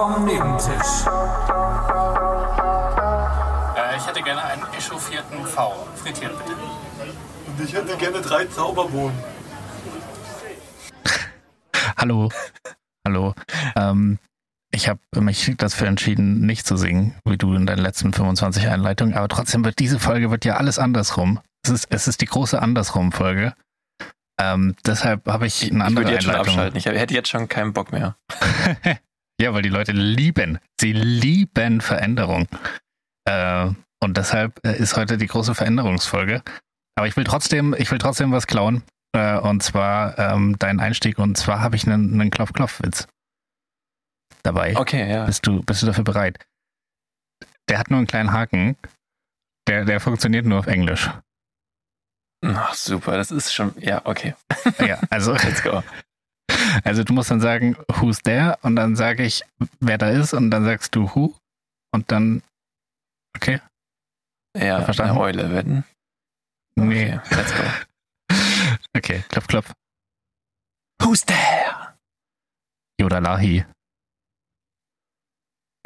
vom Nebentisch. Äh, ich hätte gerne einen echauffierten V. Frittiert bitte. Und ich hätte gerne drei Zauberbohnen. Hallo. Hallo. Ähm, ich habe mich dafür entschieden, nicht zu singen, wie du in deinen letzten 25 Einleitungen, aber trotzdem wird diese Folge wird ja alles andersrum. Es ist, es ist die große Andersrum-Folge. Ähm, deshalb habe ich eine Ich andere würde jetzt schon abschalten. Ich hätte jetzt schon keinen Bock mehr. ja, weil die Leute lieben, sie lieben Veränderung. Äh, und deshalb äh, ist heute die große Veränderungsfolge. Aber ich will trotzdem, ich will trotzdem was klauen. Äh, und zwar ähm, deinen Einstieg. Und zwar habe ich einen, einen Klopf-Klopf-Witz dabei. Okay, ja. Bist du, bist du dafür bereit? Der hat nur einen kleinen Haken. Der, der funktioniert nur auf Englisch. Ach, super, das ist schon. Ja, okay. Ja, also, Let's go. also du musst dann sagen, who's there? Und dann sage ich, wer da ist. Und dann sagst du who. Und dann, okay, Ja, Verstanden? eine Eule wetten. nee. Okay, let's go. Okay, klopf, klopf. Who's there? Jodalahi.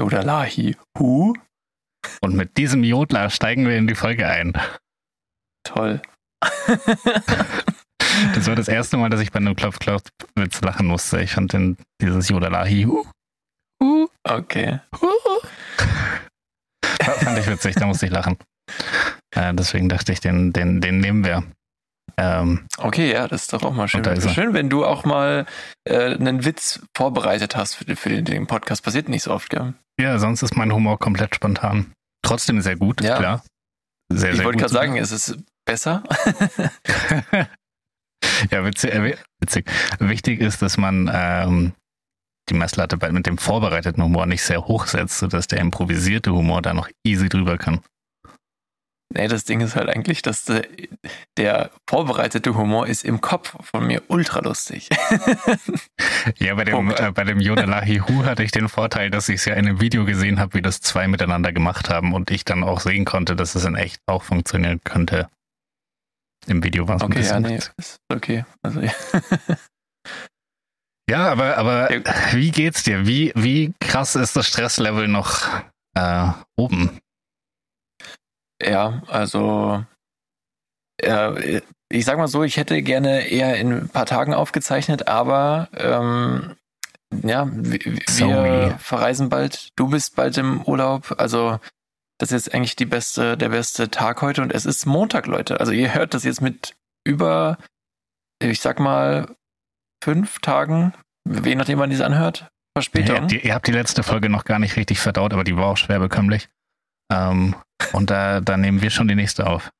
Jodalahi. Who? Und mit diesem Jodler steigen wir in die Folge ein. Toll. Das war das erste Mal, dass ich bei einem Klopf-Klopf-Witz lachen musste. Ich fand den, dieses Jodalahi. Uh, uh, Okay. uh. Fand ich witzig, da musste ich lachen. Äh, deswegen dachte ich, den, den, den nehmen wir. Ähm, Okay, ja, das ist doch auch mal schön. Ist. Schön, wenn du auch mal äh, einen Witz vorbereitet hast für, den- für den, den Podcast. Passiert nicht so oft, gell? ja, sonst ist mein Humor komplett spontan. Trotzdem sehr gut, Ja. klar. Sehr, Ich wollte gerade sagen, es ist besser. ja, witzig, äh, witzig. Wichtig ist, dass man ähm, die Messlatte bei, mit dem vorbereiteten Humor nicht sehr hoch setzt, sodass der improvisierte Humor da noch easy drüber kann. Nee, das Ding ist halt eigentlich, dass der, der vorbereitete Humor ist im Kopf von mir ultra lustig. Ja, bei dem, äh, bei dem Yodelahi Hu hatte ich den Vorteil, dass ich es ja in einem Video gesehen habe, wie das zwei miteinander gemacht haben und ich dann auch sehen konnte, dass es in echt auch funktionieren könnte. Im Video war es ein Okay, ja, bisschen. nee, ist okay. Also, ja. Ja, aber, aber Ja. wie geht's dir? Wie, wie krass ist das Stresslevel noch äh, oben? Ja, also äh, ich sag mal so, ich hätte gerne eher in ein paar Tagen aufgezeichnet, aber ähm, ja, wir, wir Sorry. verreisen bald. Du bist bald im Urlaub, also das ist jetzt eigentlich die beste, der beste Tag heute und es ist Montag, Leute. Also ihr hört das jetzt mit über, ich sag mal, fünf Tagen, je nachdem wann diese anhört, Ihr, Verspätung. habt die, ihr habt die letzte Folge noch gar nicht richtig verdaut, aber die war auch schwer bekömmlich. Ähm, und da, da nehmen wir schon die nächste auf.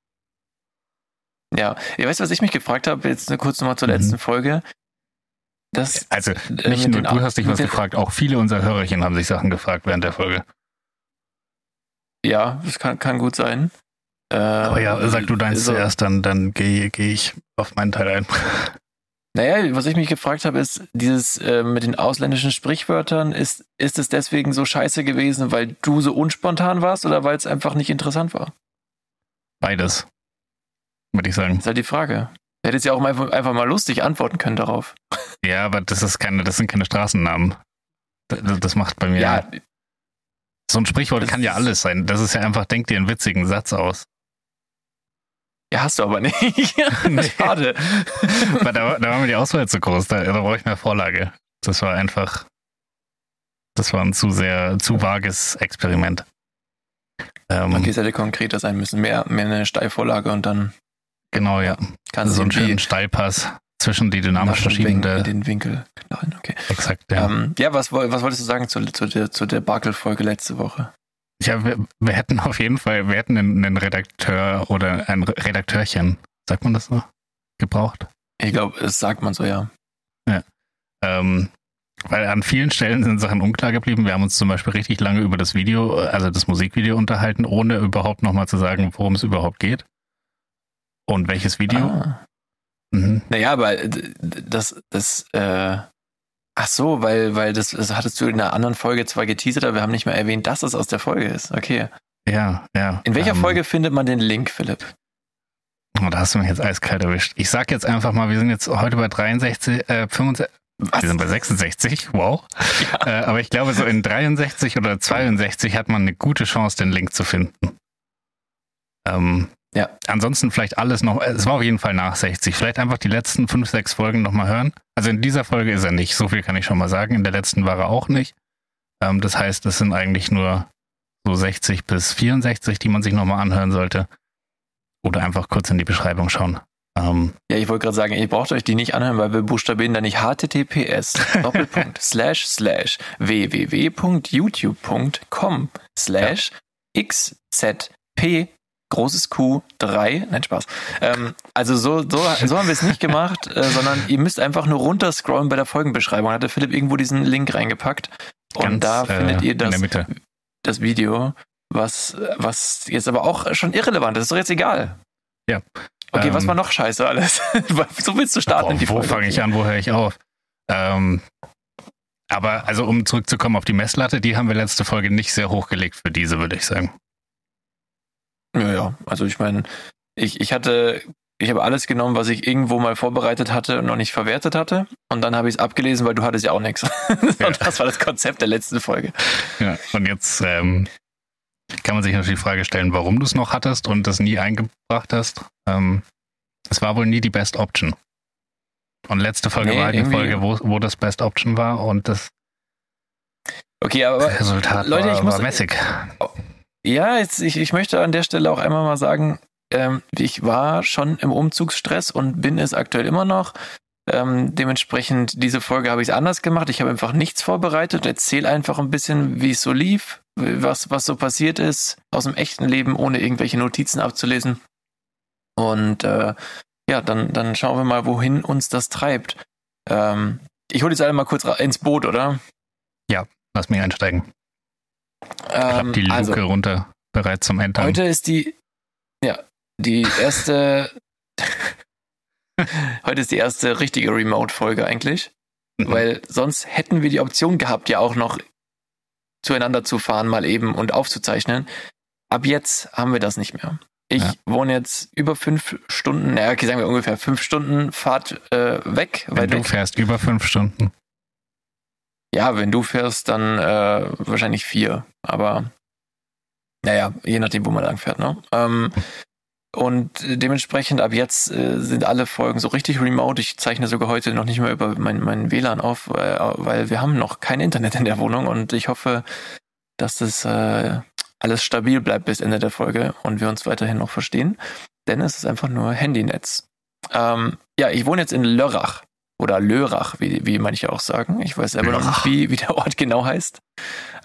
Ja, ihr weißt, was ich mich gefragt habe, jetzt kurz nochmal zur Mhm. letzten Folge. Das, Also äh, nicht nur du hast dich was gefragt, auch viele unserer Hörerchen haben sich Sachen gefragt während der Folge. Ja, das kann, kann gut sein. Äh, Aber ja, sag du deins so, zuerst, dann, dann gehe geh ich auf meinen Teil ein. Naja, was ich mich gefragt habe, ist, dieses äh, mit den ausländischen Sprichwörtern, ist, ist es deswegen so scheiße gewesen, weil du so unspontan warst oder weil es einfach nicht interessant war? Beides, würde ich sagen. Das ist halt die Frage. Du hättest ja auch einfach, einfach mal lustig antworten können darauf. Ja, aber das ist keine, das sind keine Straßennamen. Das, das macht bei mir. Ja, so ein Sprichwort das kann ja alles sein. Das ist ja einfach, denk dir einen witzigen Satz aus. ja, hast du aber nicht. Schade. Aber da, da war mir die Auswahl zu groß, da, da brauche ich mehr Vorlage. Das war einfach, das war ein zu sehr, zu vages Experiment. Ähm, Okay, es hätte konkreter sein müssen. Mehr, mehr eine Steilvorlage und dann Genau, ja. kannst so einen schönen Steilpass zwischen die dynamisch verschiebende. den Winkel knallen. Okay. Exakt, ja. Ja, ähm, ja was, was wolltest du sagen zu, zu der, zu der Bakel-Folge letzte Woche? Ja, wir, wir hätten auf jeden Fall, wir hätten einen, einen Redakteur oder ein Re- Redakteurchen, sagt man das so, gebraucht. Ich glaube, das sagt man so, ja. Ähm, weil an vielen Stellen sind Sachen unklar geblieben. Wir haben uns zum Beispiel richtig lange über das Video, also das Musikvideo unterhalten, ohne überhaupt nochmal zu sagen, worum es überhaupt geht. Und welches Video. Ah. Mhm. Naja, aber das, das, äh, ach so, weil, weil das, das hattest du in einer anderen Folge zwar geteasert, aber wir haben nicht mehr erwähnt, dass es aus der Folge ist. Okay. Ja, ja. In welcher ähm, Folge findet man den Link, Philipp? Oh, da hast du mich jetzt eiskalt erwischt. Ich sag jetzt einfach mal, wir sind jetzt heute bei 63, äh, 65, Was? Wir sind bei 66, wow. Äh, aber ich glaube, so in 63 oder 62 hat man eine gute Chance, den Link zu finden. Ähm, Ja. Ansonsten vielleicht alles noch, es war auf jeden Fall nach 60. Vielleicht einfach die letzten 5, 6 Folgen nochmal hören. Also in dieser Folge ist er nicht, so viel kann ich schon mal sagen. In der letzten war er auch nicht. Ähm, das heißt, es sind eigentlich nur so 60 bis 64, die man sich nochmal anhören sollte. Oder einfach kurz in die Beschreibung schauen. Ähm, Ja, ich wollte gerade sagen, ihr braucht euch die nicht anhören, weil wir buchstabieren da nicht https Doppelpunkt slash slash www.youtube.com slash xzp großes Q 3. Nein, Spaß. Ähm, also so, so, so haben wir es nicht gemacht, äh, sondern ihr müsst einfach nur runterscrollen bei der Folgenbeschreibung. Hat der Philipp irgendwo diesen Link reingepackt. Und ganz, da findet äh, ihr das, das Video, was, was jetzt aber auch schon irrelevant ist. Ist doch jetzt egal. Ja. Okay, was Ähm, war noch scheiße alles? so willst du starten Boah, in die wo Folge. fange ich an, wo höre ich auf? Ähm, aber also um zurückzukommen auf die Messlatte, die haben wir letzte Folge nicht sehr hochgelegt für diese, würde ich sagen. Ja, ja. Also ich meine, ich, ich hatte, ich habe alles genommen, was ich irgendwo mal vorbereitet hatte und noch nicht verwertet hatte. Und dann habe ich es abgelesen, weil du hattest ja auch nichts. Ja. Und das war das Konzept der letzten Folge. Ja, und jetzt ähm, kann man sich natürlich die Frage stellen, warum du es noch hattest und das nie eingebracht hast. Ähm, es war wohl nie die Best Option. Und letzte Folge Nee, war halt irgendwie- Folge, wo, wo das Best Option war und das Okay, aber Resultat Leute, war, ich muss- war mäßig. Ja, jetzt, ich, ich möchte an der Stelle auch einmal mal sagen, ähm, ich war schon im Umzugsstress und bin es aktuell immer noch. Ähm, dementsprechend, diese Folge habe ich anders gemacht. Ich habe einfach nichts vorbereitet, erzähle einfach ein bisschen, wie es so lief, was, was so passiert ist aus dem echten Leben, ohne irgendwelche Notizen abzulesen. Und äh, ja, dann, dann schauen wir mal, wohin uns das treibt. Ähm, ich hole jetzt alle mal kurz ins Boot, oder? Lass mich einsteigen. Ich hab Ähm, die Luke also, runter, bereit zum Entern. Heute ist die, ja, die erste, heute ist die erste richtige Remote-Folge eigentlich, Mhm. weil sonst hätten wir die Option gehabt, ja auch noch zueinander zu fahren, mal eben und aufzuzeichnen. Ab jetzt haben wir das nicht mehr. Ich Ja. wohne jetzt über fünf Stunden, naja, okay, sagen wir ungefähr fünf Stunden Fahrt äh, weg, Wenn du weg. fährst über fünf Stunden. Ja, wenn du fährst, dann äh, wahrscheinlich vier. Aber naja, je nachdem, wo man lang fährt. Ne? Ähm, und dementsprechend ab jetzt äh, sind alle Folgen so richtig remote. Ich zeichne sogar heute noch nicht mehr über mein, mein WLAN auf, äh, weil wir haben noch kein Internet in der Wohnung und ich hoffe, dass das äh, alles stabil bleibt bis Ende der Folge und wir uns weiterhin noch verstehen. Denn es ist einfach nur Handynetz. Ähm, ja, ich wohne jetzt in Lörrach oder Lörrach, wie, wie manche auch sagen. Ich weiß selber noch Lörrach. nicht, wie, wie der Ort genau heißt.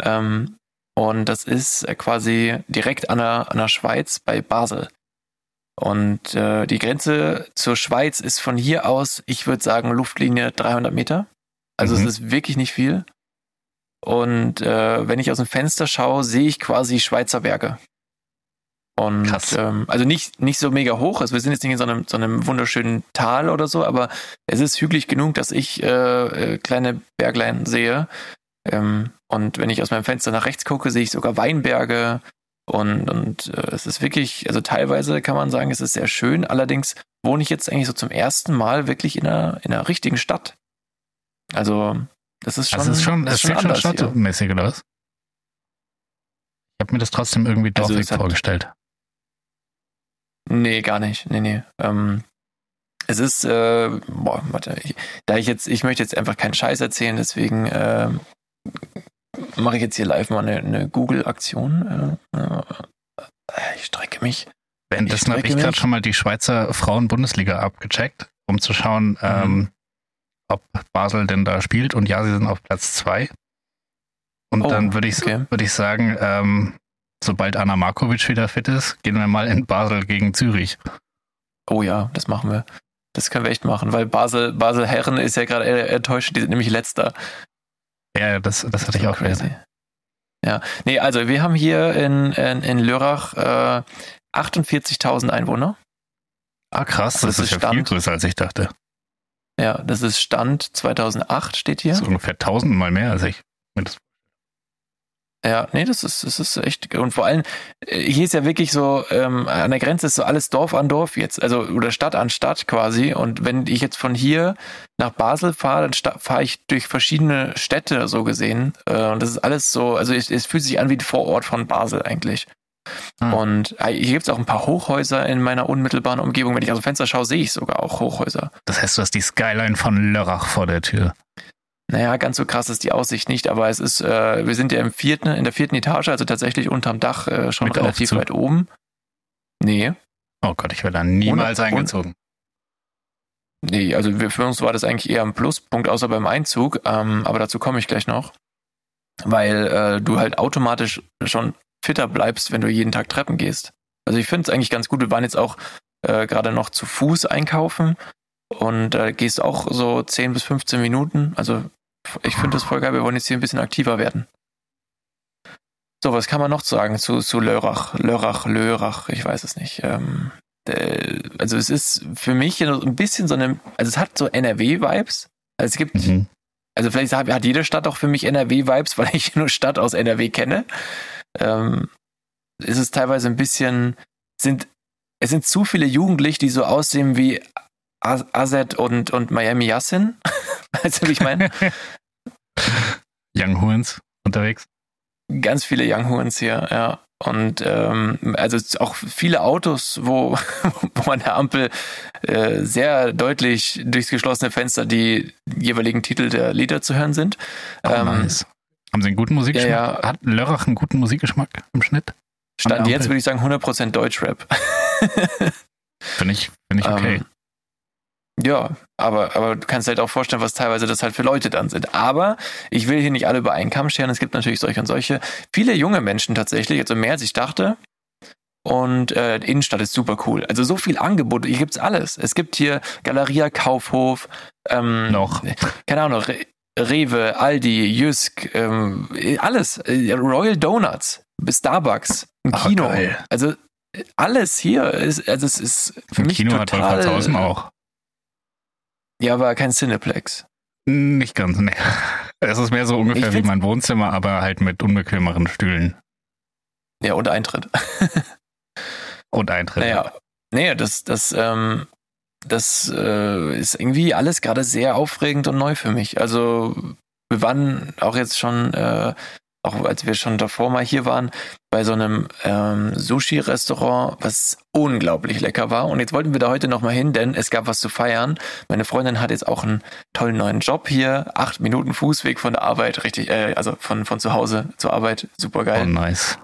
Ähm, und das ist äh, quasi direkt an der, an der Schweiz bei Basel. Und äh, die Grenze zur Schweiz ist von hier aus, ich würde sagen, Luftlinie 300 Meter. Also Mhm. es ist wirklich nicht viel. Und äh, wenn ich aus dem Fenster schaue, sehe ich quasi Schweizer Berge. Und Krass. ähm, also nicht, nicht so mega hoch. Also wir sind jetzt nicht in so einem, so einem wunderschönen Tal oder so, aber es ist hügelig genug, dass ich äh, äh, kleine Berglein sehe. Ähm, und wenn ich aus meinem Fenster nach rechts gucke, sehe ich sogar Weinberge. Und, und äh, es ist wirklich, also teilweise kann man sagen, es ist sehr schön. Allerdings wohne ich jetzt eigentlich so zum ersten Mal wirklich in einer, in einer richtigen Stadt. Also, das ist schon. Das ist schon, das das ist schon anders hier. stadtmäßig, oder was? Ich habe mir das trotzdem irgendwie Also dorfig hat- vorgestellt. Nee, gar nicht. Nee, nee. Ähm, es ist, äh, boah, warte, ich, da ich jetzt, ich möchte jetzt einfach keinen Scheiß erzählen, deswegen äh, mache ich jetzt hier live mal eine, eine Google-Aktion. Äh, äh, ich strecke mich. Währenddessen habe ich gerade schon mal die Schweizer Frauen-Bundesliga abgecheckt, um zu schauen, Mhm. ähm, ob Basel denn da spielt. Und ja, sie sind auf Platz zwei. Und Oh, dann würde ich, okay. würde ich sagen, ähm, sobald Anna Markovic wieder fit ist, gehen wir mal in Basel gegen Zürich. Oh ja, das machen wir. Das können wir echt machen, weil Basel, Basel Herren ist ja gerade enttäuscht, die sind nämlich letzter. Ja, das, das hatte ich auch crazy. crazy. Ja, nee, also wir haben hier in, in, in Lörrach äh, 48.000 Einwohner. Ah, krass, Also das, das ist ist ja viel Stand. größer, als ich dachte. Ja, das ist Stand 2008 steht hier. Das ist ungefähr tausendmal mehr als ich. Ja, nee, das ist, das ist echt, und vor allem, äh, hier ist ja wirklich so, ähm, an der Grenze ist so alles Dorf an Dorf jetzt, also, oder Stadt an Stadt quasi. Und wenn ich jetzt von hier nach Basel fahre, dann fahre ich durch verschiedene Städte so gesehen. Äh, und das ist alles so, also es, es fühlt sich an wie ein Vorort von Basel eigentlich. Hm. Und äh, hier gibt es auch ein paar Hochhäuser in meiner unmittelbaren Umgebung. Wenn ich aus dem Fenster schaue, sehe ich sogar auch Hochhäuser. Das heißt, du hast die Skyline von Lörrach vor der Tür. Naja, ganz so krass ist die Aussicht nicht, aber es ist, äh, wir sind ja im vierten, in der vierten Etage, also tatsächlich unterm Dach äh, schon Mit relativ weit oben. Nee. Oh Gott, ich wäre da niemals und, eingezogen. Und, nee, also für uns war das eigentlich eher ein Pluspunkt, außer beim Einzug, ähm, aber dazu komme ich gleich noch. Weil äh, du halt automatisch schon fitter bleibst, wenn du jeden Tag Treppen gehst. Also ich finde es eigentlich ganz gut. Wir waren jetzt auch äh, gerade noch zu Fuß einkaufen und äh, gehst auch so 10 bis 15 Minuten. Also ich finde das voll geil. Wir wollen jetzt hier ein bisschen aktiver werden. So, was kann man noch sagen zu, zu Lörrach? Lörrach, Lörrach, ich weiß es nicht. Ähm, äh, also es ist für mich ein bisschen so eine, also es hat so NRW-Vibes. Also es gibt, mhm. also vielleicht hat jede Stadt auch für mich NRW-Vibes, weil ich nur Stadt aus NRW kenne. Ähm, es ist teilweise ein bisschen, sind, es sind zu viele Jugendliche, die so aussehen wie Azet und, und Miami Yassin. weißt du, wie ich meine? Young Horns unterwegs. Ganz viele Young Horns hier, ja. Und ähm, also auch viele Autos, wo, wo an der Ampel äh, sehr deutlich durchs geschlossene Fenster die jeweiligen Titel der Lieder zu hören sind. Oh, ähm, nice. Haben Sie einen guten Musikgeschmack? Ja, ja. Hat Lörrach einen guten Musikgeschmack im Schnitt? Stand jetzt würde ich sagen 100% Deutschrap. Finde ich, find ich okay. Ähm, ja, aber, aber du kannst halt auch vorstellen, was teilweise das halt für Leute dann sind. Aber ich will hier nicht alle über einen Kamm scheren. Es gibt natürlich solche und solche. Viele junge Menschen tatsächlich, also mehr als ich dachte. Und äh, Innenstadt ist super cool. Also so viel Angebot, hier gibt's alles. Es gibt hier Galeria Kaufhof, ähm, noch. Keine Ahnung, Re Rewe, Aldi, Jysk, ähm, alles. Royal Donuts, Starbucks, ein Ach, Kino. Geil. Also alles hier ist, also es ist für Ein mich Kino total. Hat Wolfratshausen auch. Ja, aber kein Cineplex. Nicht ganz, ne. Es ist mehr so ungefähr wie mein Wohnzimmer, aber halt mit unbequemeren Stühlen. Ja, und Eintritt. und Eintritt. Naja, nee, das, das, ähm, das äh, ist irgendwie alles gerade sehr aufregend und neu für mich. Also wir waren auch jetzt schon äh, auch als wir schon davor mal hier waren, bei so einem ähm, Sushi-Restaurant, was unglaublich lecker war. Und jetzt wollten wir da heute nochmal hin, denn es gab was zu feiern. Meine Freundin hat jetzt auch einen tollen neuen Job hier. Acht Minuten Fußweg von der Arbeit, richtig, äh, also von, von zu Hause zur Arbeit. Super geil. Oh, nice.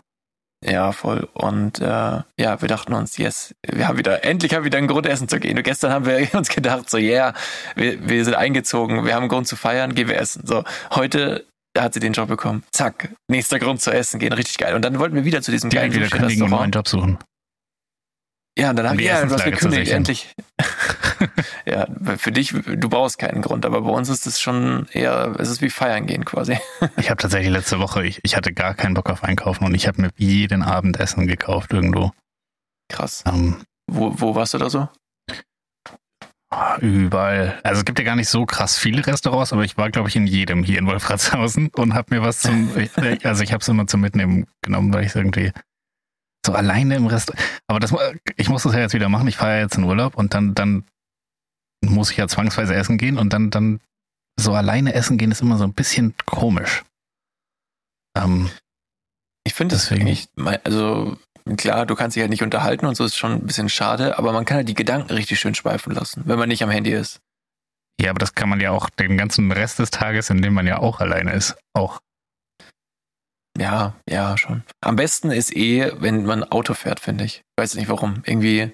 Ja, voll. Und äh, ja, wir dachten uns, yes, wir haben wieder, endlich haben wir wieder einen Grund, essen zu gehen. Und gestern haben wir uns gedacht, so, yeah, wir, wir sind eingezogen, wir haben einen Grund zu feiern, gehen wir essen. So, heute hat sie den Job bekommen. Zack, nächster Grund zu essen gehen, richtig geil. Und dann wollten wir wieder zu diesem kleinen wieder kündigen und einen neuen Job suchen. Ja, und dann haben wir ja, was gekündigt, endlich. ja, für dich, du brauchst keinen Grund, aber bei uns ist es schon eher, es ist wie feiern gehen quasi. ich habe tatsächlich letzte Woche, ich, ich hatte gar keinen Bock auf Einkaufen und ich habe mir jeden Abend Essen gekauft irgendwo. Krass. Ähm, wo, wo warst du da so? Überall. Also es gibt ja gar nicht so krass viele Restaurants, aber ich war, glaube ich, in jedem hier in Wolfratshausen und habe mir was zum, also ich habe es immer zum Mitnehmen genommen, weil ich es irgendwie so alleine im Rest. Aber das, ich muss das ja jetzt wieder machen. Ich fahre ja jetzt in Urlaub und dann, dann muss ich ja zwangsweise essen gehen und dann, dann so alleine essen gehen ist immer so ein bisschen komisch. Ähm, ich finde das eigentlich, also klar, du kannst dich halt nicht unterhalten und so ist schon ein bisschen schade, aber man kann halt die Gedanken richtig schön schweifen lassen, wenn man nicht am Handy ist. Ja, aber das kann man ja auch den ganzen Rest des Tages, in dem man ja auch alleine ist, auch. Ja, ja, schon. Am besten ist eh, wenn man Auto fährt, finde ich. Ich weiß nicht warum. Irgendwie.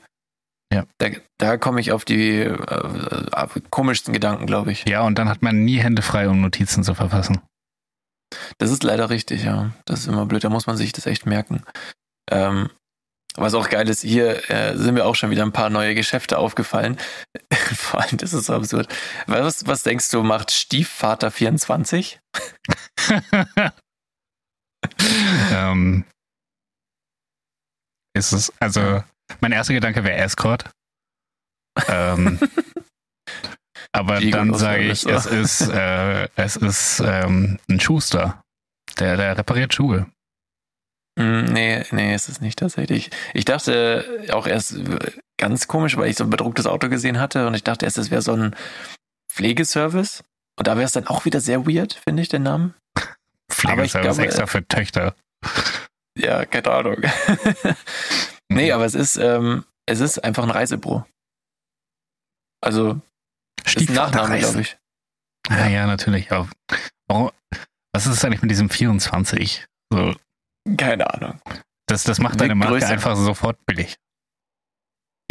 Ja. Da, da komme ich auf die äh, äh, komischsten Gedanken, glaube ich. Ja, und dann hat man nie Hände frei, um Notizen zu verfassen. Das ist leider richtig, ja. Das ist immer blöd, da muss man sich das echt merken. Ähm, was auch geil ist, hier äh, sind mir auch schon wieder ein paar neue Geschäfte aufgefallen. Vor allem, das ist so absurd. Was, was denkst du, macht Stiefvater 24? ähm, ist es, also, mein erster Gedanke wäre Escort. Ähm, aber dann sage ich, es ist, äh, es ist ähm, ein Schuster. Der, der repariert Schuhe. Hm, nee, nee, ist es nicht tatsächlich. Ich dachte auch erst ganz komisch, weil ich so ein bedrucktes Auto gesehen hatte und ich dachte erst, es wäre so ein Pflegeservice. Und da wäre es dann auch wieder sehr weird, finde ich, den Namen. Pflegeservice glaube, extra für Töchter. Ja, keine Ahnung. nee, aber es ist, ähm, es ist einfach ein Reisebüro. Also, ist ein Nachname, glaube ich. Ja, ja, natürlich. Warum, was ist eigentlich mit diesem 24? So, Keine Ahnung. das, das macht deine Marke größer. einfach sofort billig.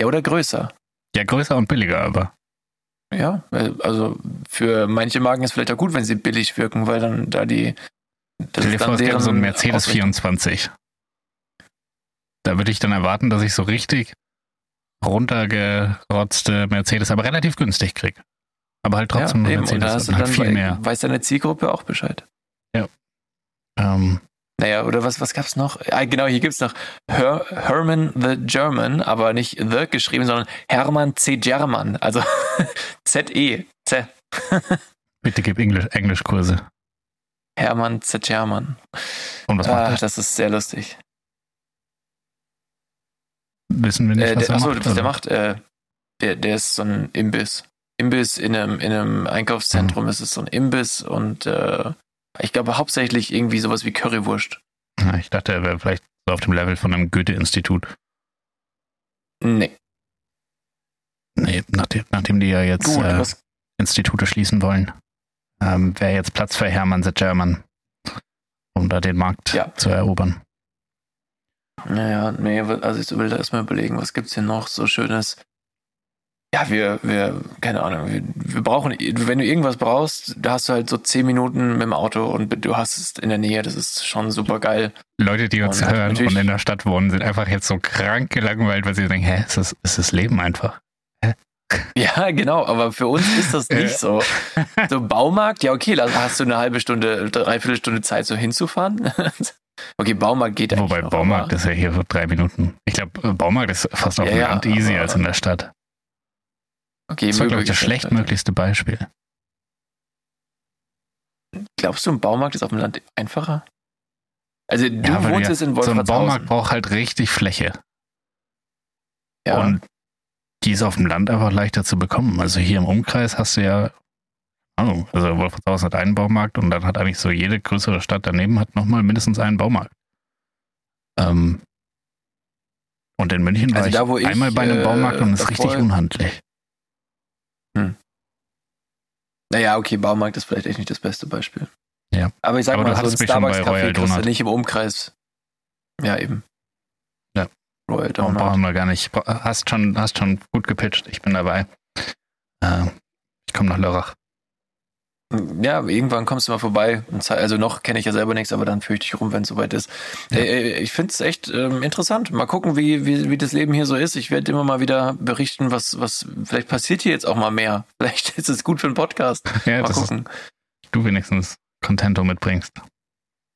Ja, oder größer. Ja, größer und billiger, aber. Ja, äh, also für manche Marken ist vielleicht auch gut, wenn sie billig wirken, weil dann da die. Das Stell dir ist vor, es gäbe so ein Mercedes Ausrichtung. 24. Da würde ich dann erwarten, dass ich so richtig runtergerotzte Mercedes, aber relativ günstig kriege. Aber halt trotzdem ja, ein eben. Und da Mercedes hast und halt viel bei- mehr. weiß deine Zielgruppe auch Bescheid. Ähm, Naja, oder was, was gab's noch? Ah, genau, hier gibt's noch Her Herman the German, aber nicht the geschrieben, sondern Hermann C. German, also Z-E, Z. bitte gib Englisch, Englischkurse. Hermann Z. German. Und was macht Ah, er? das ist sehr lustig. Wissen wir nicht, Äh, was der, er achso, macht? was der macht, äh, der, der ist so ein Imbiss. Imbiss in einem, in einem Einkaufszentrum Mhm. ist es so ein Imbiss und äh, ich glaube hauptsächlich irgendwie sowas wie Currywurst. Ich dachte, er wäre vielleicht so auf dem Level von einem Goethe-Institut. Nee. Nee, nachdem, nachdem die ja jetzt Gut, äh, Institute schließen wollen, ähm, wäre jetzt Platz für Hermann the German, um da den Markt Ja. zu erobern. naja, nee, also ich will da erstmal überlegen, was gibt's hier noch so Schönes? Ja, wir, wir, keine Ahnung, wir, wir brauchen, wenn du irgendwas brauchst, da hast du halt so zehn Minuten mit dem Auto und du hast es in der Nähe, das ist schon super geil. Leute, die uns Und hören und in der Stadt wohnen, sind einfach jetzt so krank gelangweilt, weil sie denken, hä, ist das, ist das Leben einfach? Ja, genau, aber für uns ist das nicht so. So Baumarkt, ja okay, da hast du eine halbe Stunde, dreiviertel Stunde Zeit, so hinzufahren. Okay, Baumarkt geht eigentlich Wobei Baumarkt aber, ist ja hier so drei Minuten. Ich glaube, Baumarkt ist fast auf Ja, dem ja, Land easy aber- als in der Stadt. Okay, Das war, glaube ich, das Möbelgeschäft, schlechtmöglichste Beispiel. Glaubst du, ein Baumarkt ist auf dem Land einfacher? Also du Ja, wohnst ja jetzt in So ein Baumarkt Wolfratshausen. braucht halt richtig Fläche. ja. Und die ist auf dem Land einfach leichter zu bekommen. Also hier im Umkreis hast du ja, Ahnung, also Wolfratshausen hat einen Baumarkt und dann hat eigentlich so jede größere Stadt daneben hat nochmal mindestens einen Baumarkt. Ähm, und in München war Also da, ich, wo ich, einmal bei einem äh, Baumarkt und es ist richtig unhandlich. Naja, okay, Baumarkt ist vielleicht echt nicht das beste Beispiel. Ja. Aber ich sag Aber mal, so ein Starbucks-Café kriegst du nicht im Umkreis. Ja, eben. Ja. Royal Donut. brauchen wir gar nicht. Hast schon, hast schon gut gepitcht. Ich bin dabei. Äh, ich komme nach Lörrach. Ja, irgendwann kommst du mal vorbei. Also noch kenne ich ja selber nichts, aber dann führe ich dich rum, wenn es soweit ist. Ja. Ich finde es echt ähm, interessant. Mal gucken, wie, wie, wie das Leben hier so ist. Ich werde immer mal wieder berichten, was, was, vielleicht passiert hier jetzt auch mal mehr. Vielleicht ist es gut für einen Podcast. Ja, Mal gucken. du wenigstens Contento mitbringst.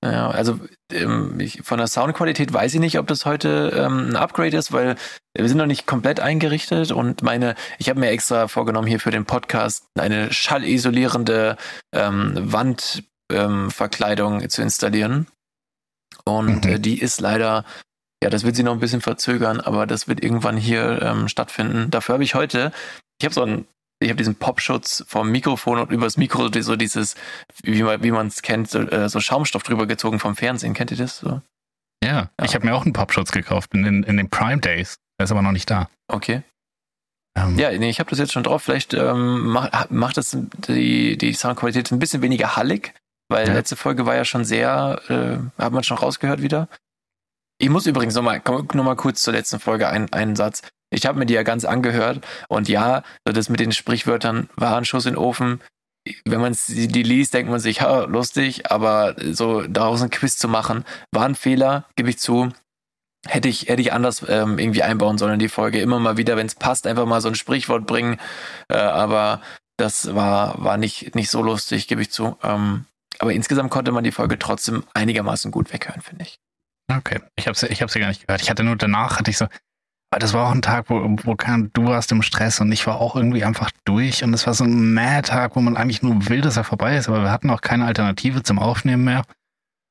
Ja, also ähm, ich, von der Soundqualität weiß ich nicht, ob das heute ähm, ein Upgrade ist, weil wir sind noch nicht komplett eingerichtet und meine, ich habe mir extra vorgenommen, hier für den Podcast eine schallisolierende ähm, Wandverkleidung ähm, zu installieren. Und Mhm. äh, die ist leider, ja, das wird sie noch ein bisschen verzögern, aber das wird irgendwann hier ähm, stattfinden. Dafür habe ich heute, ich habe so einen, ich habe diesen Popschutz vom Mikrofon und übers Mikro so dieses, wie man wie man es kennt, so, äh, so Schaumstoff drüber gezogen vom Fernsehen. Kennt ihr das? So? Ja, Ja. ich habe mir auch einen Popschutz gekauft in, in, in den Prime Days. Der ist aber noch nicht da. Okay. Ähm, Ja, nee, ich habe das jetzt schon drauf. Vielleicht ähm, macht, macht das die, die Soundqualität ein bisschen weniger hallig, weil Ja. letzte Folge war ja schon sehr, äh, hat man schon rausgehört wieder. Ich muss übrigens nochmal noch mal kurz zur letzten Folge ein, einen Satz. Ich habe mir die ja ganz angehört und ja, das mit den Sprichwörtern war ein Schuss in den Ofen. Wenn man die liest, denkt man sich, ha, lustig, aber so daraus ein Quiz zu machen, war ein Fehler, gebe ich zu. Hätte ich, hätte ich anders ähm, irgendwie einbauen sollen in die Folge. Immer mal wieder, wenn es passt, einfach mal so ein Sprichwort bringen. Äh, aber das war, war nicht, nicht so lustig, gebe ich zu. Ähm, aber insgesamt konnte man die Folge trotzdem einigermaßen gut weghören, finde ich. Okay, ich habe sie, ich hab gar nicht gehört. Ich hatte nur danach, hatte ich so, das war auch ein Tag, wo, wo kein, du warst im Stress und ich war auch irgendwie einfach durch und es war so ein Mad-Tag, wo man eigentlich nur will, dass er vorbei ist, aber wir hatten auch keine Alternative zum Aufnehmen mehr.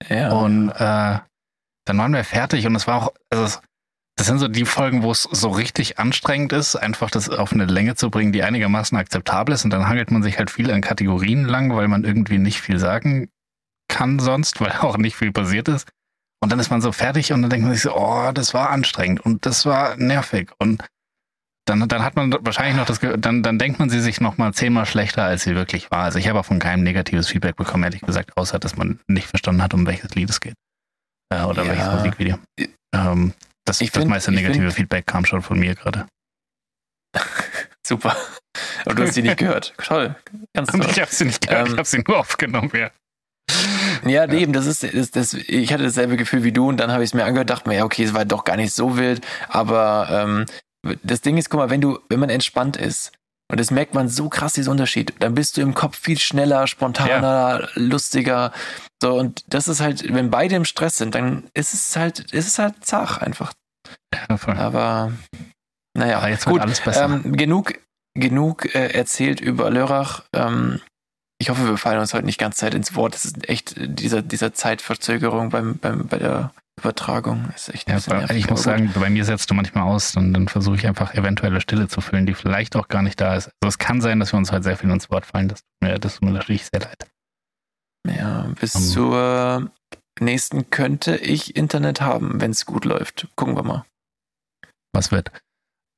Ja. Und äh, dann waren wir fertig und es war auch, also es, das sind so die Folgen, wo es so richtig anstrengend ist, einfach das auf eine Länge zu bringen, die einigermaßen akzeptabel ist. Und dann hangelt man sich halt viel an Kategorien lang, weil man irgendwie nicht viel sagen kann sonst, weil auch nicht viel passiert ist. Und dann ist man so fertig und dann denkt man sich so, oh, das war anstrengend und das war nervig. Und dann, dann hat man wahrscheinlich noch das, dann, dann denkt man sie sich noch mal zehnmal schlechter, als sie wirklich war. Also ich habe auch von keinem negatives Feedback bekommen, ehrlich gesagt, außer dass man nicht verstanden hat, um welches Lied es geht. Äh, oder Ja. welches Musikvideo. Ähm, das, Ich das find- meiste negative find- Feedback kam schon von mir gerade. Super. Und du hast die nicht gehört. Toll. Ganz toll. Ich habe sie nicht gehört, Ähm, ich habe sie nur aufgenommen, ja. Ja, nee, eben, das ist, das, das, ich hatte dasselbe Gefühl wie du und dann habe ich es mir angehört, dachte mir, ja, okay, es war doch gar nicht so wild, aber ähm, das Ding ist, guck mal, wenn du, wenn man entspannt ist, und das merkt man so krass, diesen Unterschied, dann bist du im Kopf viel schneller, spontaner, lustiger, so, und das ist halt, wenn beide im Stress sind, dann ist es halt, ist es halt zach einfach, ja voll. aber, naja, Aber jetzt wird gut, alles besser. ähm, genug, genug äh, erzählt über Lörrach. Ähm, ich hoffe, wir fallen uns heute nicht ganz Zeit ins Wort. Das ist echt äh, dieser, dieser Zeitverzögerung beim, beim, bei der Übertragung. Ist echt Ja, bei- nervig, ich muss sagen, bei mir setzt du manchmal aus und dann versuche ich einfach eventuelle Stille zu füllen, die vielleicht auch gar nicht da ist. Also es kann sein, dass wir uns heute sehr viel ins Wort fallen. Das tut mir, das tut mir natürlich sehr leid. Ja, bis Um, zur nächsten könnte ich Internet haben, wenn es gut läuft. Gucken wir mal. Was wird?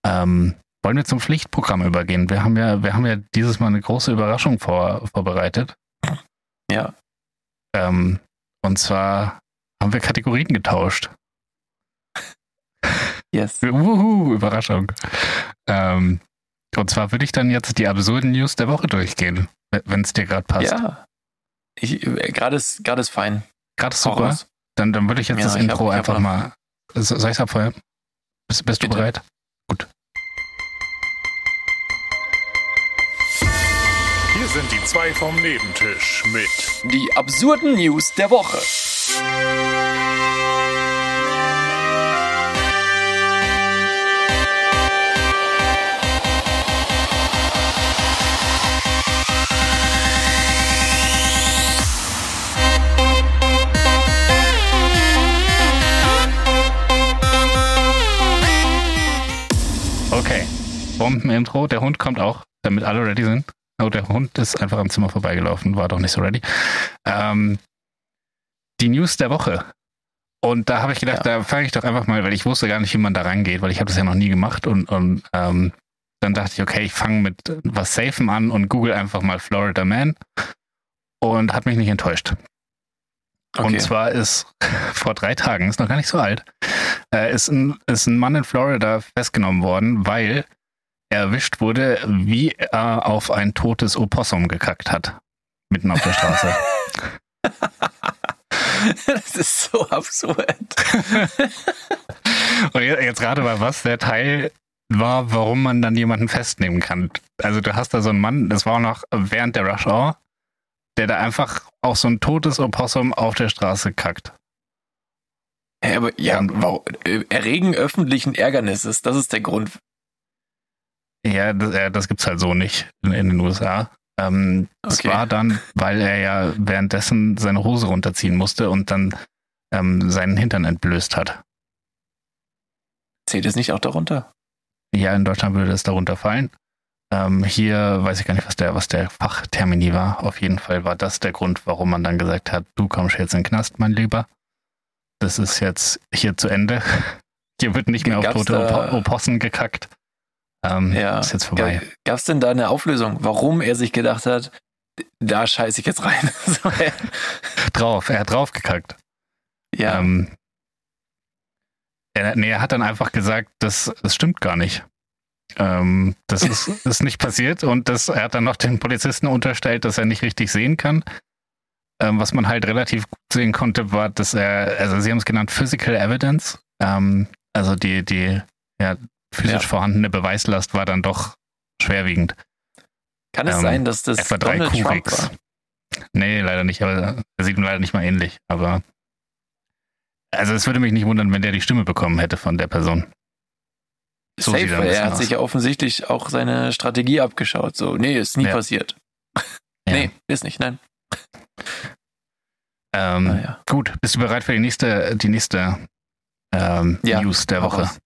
Ähm, wollen wir zum Pflichtprogramm übergehen? Wir haben ja, wir haben ja dieses Mal eine große Überraschung vor, vorbereitet. Ja. Ähm, und zwar haben wir Kategorien getauscht. Yes. Wuhu, Überraschung. Ähm, und zwar würde ich dann jetzt die absurden News der Woche durchgehen, wenn es dir gerade passt. Ja. Äh, gerade ist, gerade ist fein. Gerade Hau super. Dann, dann würde ich jetzt Ja, das ich Intro hab- hab einfach noch- mal. So- Soll ich es abfeuern? Bist, bist du bereit? Sind die zwei vom Nebentisch mit Die absurden News der Woche. Okay. Bombenintro. Der Hund kommt auch, damit alle ready sind. Oh, der Hund ist einfach am Zimmer vorbeigelaufen, war doch nicht so ready. Ähm, die News der Woche. Und da habe ich gedacht, da fange ich doch einfach mal, weil ich wusste gar nicht, wie man da rangeht, weil ich habe das ja noch nie gemacht und, und ähm, dann dachte ich, okay, ich fange mit was Safem an und google einfach mal Florida Man und hat mich nicht enttäuscht. Okay. Und zwar ist vor drei Tagen, ist noch gar nicht so alt, äh, ist, ein, ist ein Mann in Florida festgenommen worden, weil erwischt wurde, wie er auf ein totes Opossum gekackt hat. Mitten auf der Straße. das ist so absurd. Und je- jetzt rate mal, was der Teil war, warum man dann jemanden festnehmen kann. Also du hast da so einen Mann, das war auch noch während der Rush Hour, der da einfach auf so ein totes Opossum auf der Straße kackt. Ja, aber ja, warum, äh, erregen öffentlichen Ärgernisses, das ist der Grund. Ja, das, äh, das gibt's halt so nicht in, in den USA. Ähm, Es Okay. war dann, weil er ja währenddessen seine Hose runterziehen musste und dann ähm, seinen Hintern entblößt hat. Zählt es nicht auch darunter? Ja, in Deutschland würde das darunter fallen. Ähm, hier weiß ich gar nicht, was der, was der Fachtermini war. Auf jeden Fall war das der Grund, warum man dann gesagt hat, du kommst jetzt in den Knast, mein Lieber. Das ist jetzt hier zu Ende. Hier wird nicht mehr auf Gab's tote da- Opo Opossen gekackt. Ähm, Ja. Ist jetzt vorbei. Gab es denn da eine Auflösung, warum er sich gedacht hat, da scheiße ich jetzt rein? So, Drauf, er hat drauf gekackt. ja, Ähm, er, nee, er hat dann einfach gesagt, das, das stimmt gar nicht. Ähm, das ist, ist nicht passiert und das, er hat dann noch den Polizisten unterstellt, dass er nicht richtig sehen kann. Ähm, was man halt relativ gut sehen konnte, war, dass er, also sie haben es genannt Physical Evidence, ähm, also die, die ja, physisch Ja. vorhandene Beweislast war dann doch schwerwiegend. kann es ähm, sein, dass das Etwa drei Donald Trump Kubiks. war? Nee, leider nicht, aber er sieht ihm leider nicht mal ähnlich. Aber also es würde mich nicht wundern, wenn der die Stimme bekommen hätte von der Person. So Safe, er hat aus. sich ja offensichtlich auch seine Strategie abgeschaut. So, nee, ist nie Ja. passiert. Ja. Nee, ist nicht, nein. Ähm, Ah, ja. Gut, bist du bereit für die nächste, die nächste ähm, News der Woche? raus.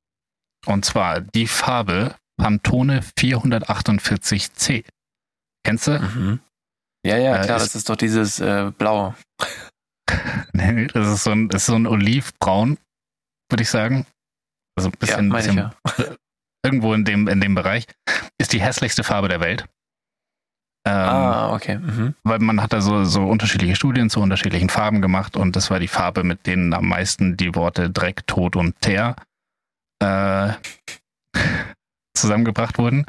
Und zwar die Farbe Pantone 448C. Kennst du? Mhm. Ja, ja, Äh, klar, ist- das ist doch dieses äh, Blau. Nee, das ist so ein, das ist so ein Olivbraun, würde ich sagen. Also ein Ja, bisschen, ich bisschen ja. irgendwo in dem, in dem Bereich. Ist die hässlichste Farbe der Welt. Ähm, ah, okay. Mhm. weil man hat da so, so unterschiedliche Studien zu unterschiedlichen Farben gemacht und das war die Farbe, mit denen am meisten die Worte Dreck, Tod und Teer äh, zusammengebracht wurden.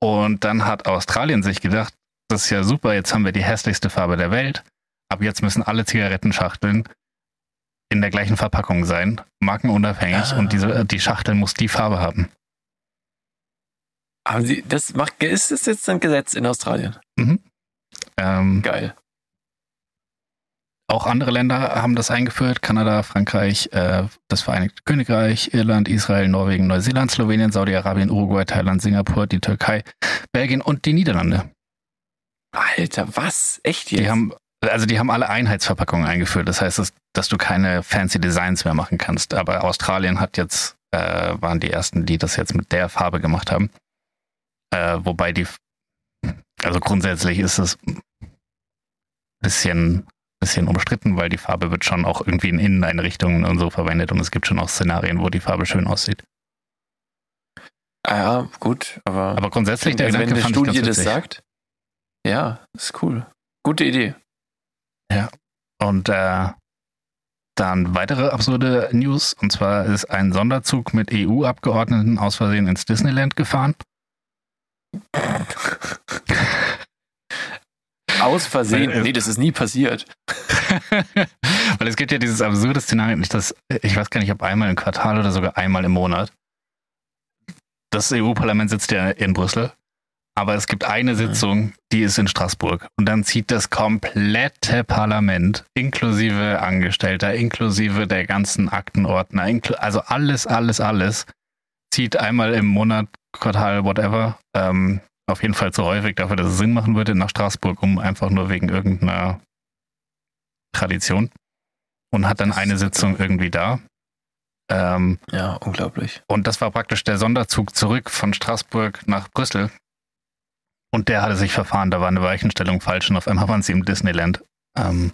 Und dann hat Australien sich gedacht, das ist ja super, jetzt haben wir die hässlichste Farbe der Welt. Ab jetzt müssen alle Zigarettenschachteln in der gleichen Verpackung sein, markenunabhängig Ah. und diese, die Schachtel muss die Farbe haben. Haben Sie, das macht, ist das jetzt ein Gesetz in Australien? Ähm, Geil. Auch andere Länder haben das eingeführt. Kanada, Frankreich, äh, das Vereinigte Königreich, Irland, Israel, Norwegen, Neuseeland, Slowenien, Saudi-Arabien, Uruguay, Thailand, Singapur, die Türkei, Belgien und die Niederlande. Alter, was? Echt jetzt? Die haben, also die haben alle Einheitsverpackungen eingeführt. Das heißt, dass, dass du keine fancy Designs mehr machen kannst. Aber Australien hat jetzt, äh, waren die ersten, die das jetzt mit der Farbe gemacht haben. Äh, wobei die, also grundsätzlich ist es ein bisschen, bisschen umstritten, weil die Farbe wird schon auch irgendwie in Inneneinrichtungen und so verwendet und es gibt schon auch Szenarien, wo die Farbe schön aussieht. ah, ja, gut, aber, Aber grundsätzlich der wenn Gedanke fand ich Studie das sagt, ja, ist cool. Gute Idee. Und äh, dann weitere absurde News. Und zwar ist ein Sonderzug mit EU-Abgeordneten aus Versehen ins Disneyland gefahren. Aus Versehen. Weil, äh, Nee, das ist nie passiert. Weil es gibt ja dieses absurde Szenario, nicht das, ich weiß gar nicht, ob einmal im Quartal oder sogar einmal im Monat. Das EU-Parlament sitzt ja in Brüssel. Aber es gibt eine Sitzung, die ist in Straßburg. Und dann zieht das komplette Parlament, inklusive Angestellter, inklusive der ganzen Aktenordner, also alles, alles, alles, zieht einmal im Monat, Quartal, whatever, ähm, auf jeden Fall zu häufig dafür, dass es Sinn machen würde, nach Straßburg, um einfach nur wegen irgendeiner Tradition. Und hat dann eine Sitzung irgendwie da. Ähm, Ja, unglaublich. und das war praktisch der Sonderzug zurück von Straßburg nach Brüssel. Und der hatte sich verfahren, da war eine Weichenstellung falsch und auf einmal waren sie im Disneyland. Ähm,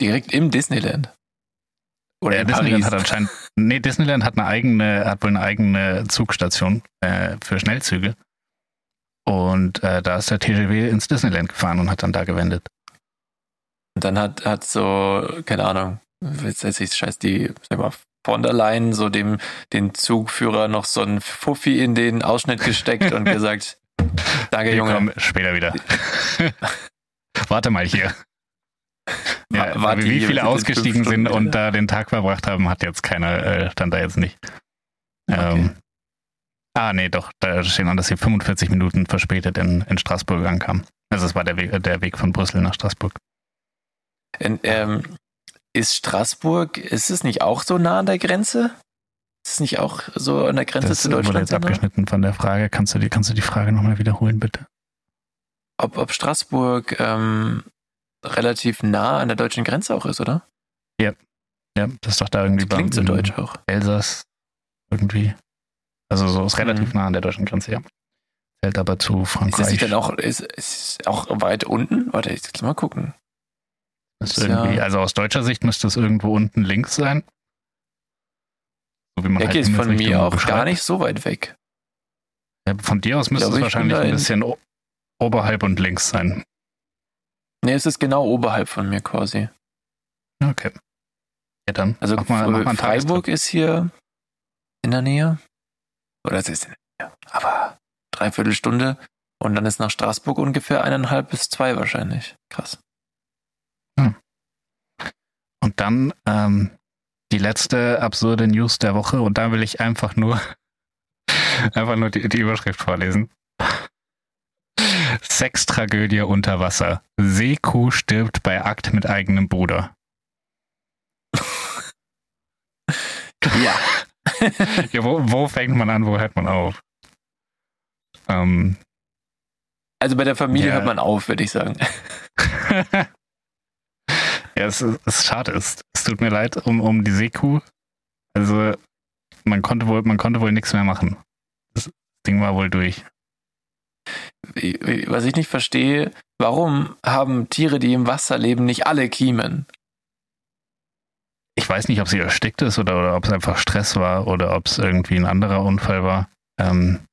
Direkt im Disneyland. Oder äh, in Disneyland Paris. hat anscheinend, nee, Disneyland hat eine eigene, hat wohl eine eigene Zugstation äh, für Schnellzüge. Und äh, da ist der TGW ins Disneyland gefahren und hat dann da gewendet. Und dann hat, hat so, keine Ahnung, jetzt ich scheiß die, sag mal, von der Leyen so dem, den Zugführer noch so ein Fuffi in den Ausschnitt gesteckt und gesagt, danke Wir Junge. kommen später wieder. Warte mal hier. Ja, Wa- warte wie viele ausgestiegen sind und da den Tag verbracht haben, hat jetzt keiner, äh, stand da jetzt nicht. Okay. Ähm, ah, nee, doch, da stehen an, dass sie 45 Minuten verspätet in, in Straßburg ankamen. Also es war der Weg, der Weg von Brüssel nach Straßburg. Und, ähm, ist Straßburg, ist es nicht auch so nah an der Grenze? Ist es nicht auch so an der Grenze Das zu wurde Deutschland? jetzt so nah? abgeschnitten von der Frage. Kannst du die, kannst du die Frage nochmal wiederholen, bitte? Ob, ob Straßburg ähm, relativ nah an der deutschen Grenze auch ist, oder? Ja, das ist doch da irgendwie Das klingt so deutsch auch. Elsass irgendwie. Also so ist relativ Mhm. nah an der deutschen Grenze, ja. Zählt aber zu Ist Frankreich. das nicht dann auch, ist, ist auch weit unten? Warte, ich muss mal gucken. Müsste Ist ja- also aus deutscher Sicht müsste es irgendwo unten links sein. So wie man Der halt geht von mir auch gar beschreibt. nicht so weit weg. Ja, von dir aus müsste es wahrscheinlich ein in- bisschen oberhalb und links sein. Nee, es ist genau oberhalb von mir quasi. Okay. Ja, dann. Also mach mal, mach mal Freiburg ist hier in der Nähe. Oder es ist in der Nähe. Aber dreiviertel Stunde. Und dann ist nach Straßburg ungefähr eineinhalb bis zwei wahrscheinlich. Krass. Und dann ähm, die letzte absurde News der Woche und da will ich einfach nur einfach nur die, die Überschrift vorlesen. Sextragödie unter Wasser. Seekuh stirbt bei Akt mit eigenem Bruder. Ja. Ja, wo, wo fängt man an, wo hört man auf? Ähm, Also bei der Familie Ja. hört man auf, würde ich sagen. Ja, es ist, es ist schade. Es, es tut mir leid um, um die Seekuh. Also, man konnte wohl, man konnte wohl nichts mehr machen. Das Ding war wohl durch. Was ich nicht verstehe, warum haben Tiere, die im Wasser leben, nicht alle Kiemen? Ich weiß nicht, ob sie erstickt ist oder, oder ob es einfach Stress war oder ob es irgendwie ein anderer Unfall war. Ähm,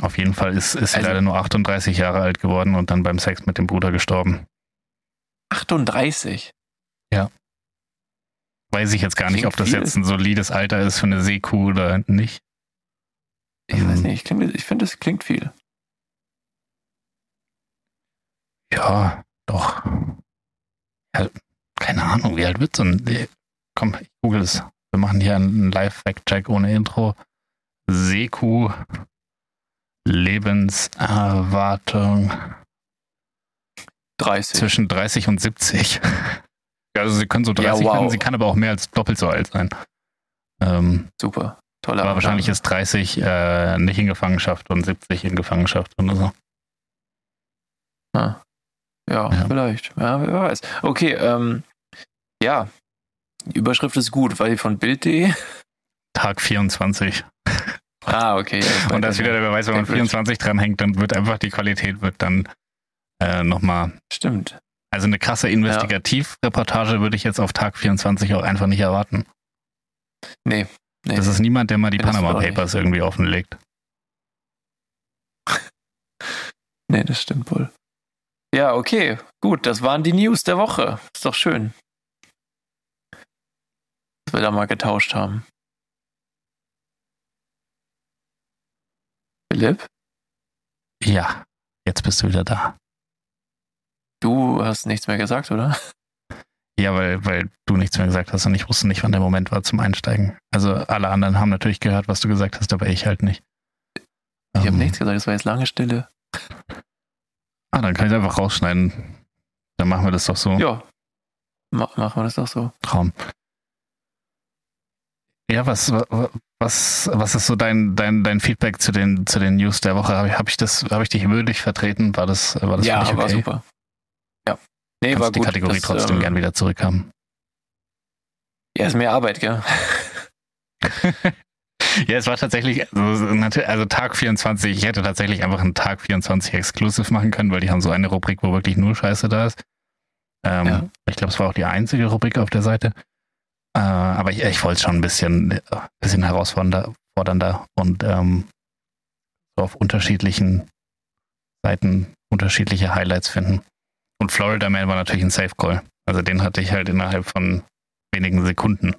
auf jeden Fall ist, ist sie Also- leider nur 38 Jahre alt geworden und dann beim Sex mit dem Bruder gestorben. 38. Weiß ich jetzt gar nicht, ob das viel. jetzt ein solides Alter ist für eine Seekuh oder nicht. Ich weiß Mhm. nicht, klingt- ich finde, es klingt viel. Ja, doch. Ja, Ahnung, wie alt wird so ein. Komm, ich google es. Wir machen hier einen Live-Fact-Check ohne Intro. Seekuh, Lebenserwartung 30. zwischen 30 und 70. Ja, also sie können so Ja, 30 wow. werden, sie kann aber auch mehr als doppelt so alt sein. Ähm, Super. Toller aber wahrscheinlich ist 30 äh, nicht in Gefangenschaft und 70 in Gefangenschaft oder so. Ja, Ja. vielleicht. Ja, wer weiß. Okay, ähm, ja. Die Überschrift ist gut, weil die von Bild.de. Tag 24. Ah, okay. Ja, Und da ist wieder der Beweis, wenn man Cambridge. 24 dranhängt, dann wird einfach die Qualität wird dann äh, nochmal. Stimmt. Also eine krasse Investigativreportage würde ich jetzt auf Tag 24 auch einfach nicht erwarten. Nee. nee. Das ist niemand, der mal die das Panama Papers irgendwie offenlegt. nee, das stimmt wohl. Ja, okay. Gut, das waren die News der Woche. Ist doch schön. Dass wir da mal getauscht haben. Philipp, Ja, jetzt bist du wieder da. du hast nichts mehr gesagt, oder? Ja, weil, weil du nichts mehr gesagt hast und ich wusste nicht, wann der Moment war zum Einsteigen. Also alle anderen haben natürlich gehört, was du gesagt hast, aber ich halt nicht. Ich habe Ähm, nichts gesagt, es war jetzt lange Stille. Ah, dann kann ich einfach rausschneiden. Dann machen wir das doch so. Ja. Ma machen wir das doch so. Traum. Ja, was, was, was ist so dein, dein, dein Feedback zu den, zu den News der Woche? Habe ich, hab ich das, habe ich dich würdig vertreten? War das, war das ja, okay? war super. Ja. Nee, Kannst war die gut. Kategorie Das, trotzdem ähm, gern wieder zurückhaben. Ja, ist mehr Arbeit, gell? Ja, es war tatsächlich, also, also Tag 24, ich hätte tatsächlich einfach einen Tag 24 Exclusive machen können, weil die haben so eine Rubrik, wo wirklich nur Scheiße da ist. Ähm, Ja. Ich glaube, es war auch die einzige Rubrik auf der Seite. Äh, aber ich, ich wollte es schon ein bisschen, äh, bisschen herausfordernder fordernder und ähm, so auf unterschiedlichen Seiten unterschiedliche Highlights finden. Und Florida Man war natürlich ein Safe Call. Also den hatte ich halt innerhalb von wenigen Sekunden.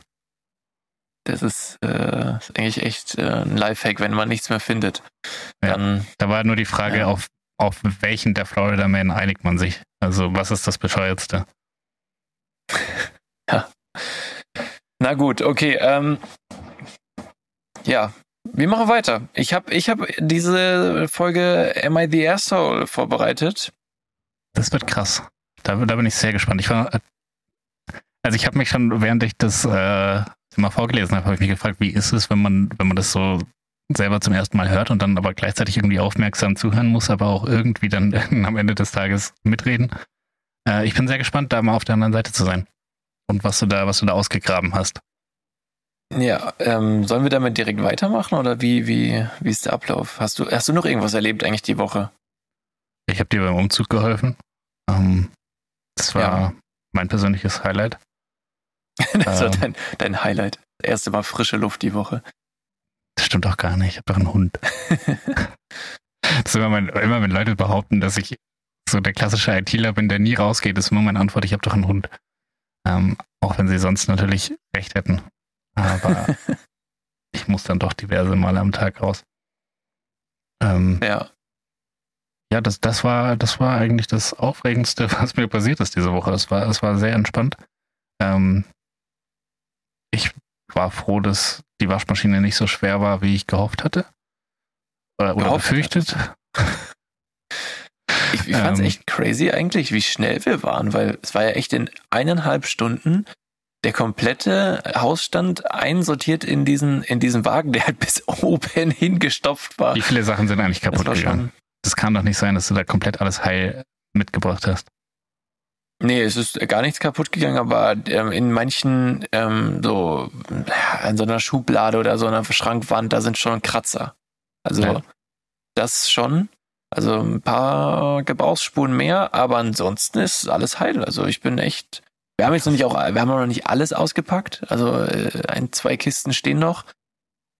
Das ist, äh, ist eigentlich echt äh, ein Lifehack, wenn man nichts mehr findet. Ja. Dann, Da war nur die Frage, Ja. auf, auf welchen der Florida Man einigt man sich? Also, was ist das Bescheuertste? na gut, okay. Ähm, ja, wir machen weiter. Ich habe ich hab diese Folge Am I the Asshole vorbereitet. Das wird krass. Da, da bin ich sehr gespannt. Ich war, also ich habe mich schon, während ich das äh, immer vorgelesen habe, habe ich mich gefragt, wie ist es, wenn man, wenn man das so selber zum ersten Mal hört und dann aber gleichzeitig irgendwie aufmerksam zuhören muss, aber auch irgendwie dann am Ende des Tages mitreden. Äh, ich bin sehr gespannt, da mal auf der anderen Seite zu sein. Und was du da, was du da ausgegraben hast. Ja, ähm, sollen wir damit direkt weitermachen oder wie, wie, wie ist der Ablauf? Hast du, hast du noch irgendwas erlebt eigentlich die Woche? Ich habe dir beim Umzug geholfen. Ähm, das war Ja. mein persönliches Highlight. Das war Ähm. dein, dein Highlight. Das erste Mal frische Luft die Woche. Das stimmt doch gar nicht. Ich habe doch einen Hund. das ist immer, mein, immer, wenn Leute behaupten, dass ich so der klassische ITler bin, der nie rausgeht, ist immer meine Antwort, ich habe doch einen Hund. Ähm, auch wenn sie sonst natürlich recht hätten. Aber ich muss dann doch diverse Male am Tag raus. Ähm, Ja. ja, das, das, war, das war eigentlich das Aufregendste, was mir passiert ist diese Woche. Es war, es war sehr entspannt. Ähm, ich war froh, dass die Waschmaschine nicht so schwer war, wie ich gehofft hatte. Oder, oder Gehofft befürchtet. Ich, ich fand es Ähm. echt crazy eigentlich, wie schnell wir waren, weil es war ja echt in eineinhalb Stunden der komplette Hausstand einsortiert in diesen, in diesen Wagen, der halt bis oben hingestopft war. Wie viele Sachen sind eigentlich Das kaputt war gegangen? Das kann doch nicht sein, dass du da komplett alles heil mitgebracht hast. Nee, es ist gar nichts kaputt gegangen, aber ähm, in manchen, ähm, so, an so einer Schublade oder so einer Schrankwand, da sind schon Kratzer. Also, Ja. das schon. Also ein paar Gebrauchsspuren mehr, aber ansonsten ist alles heil. Also ich bin echt. Wir haben jetzt noch nicht auch, wir haben noch nicht alles ausgepackt. Also äh, ein, zwei Kisten stehen noch.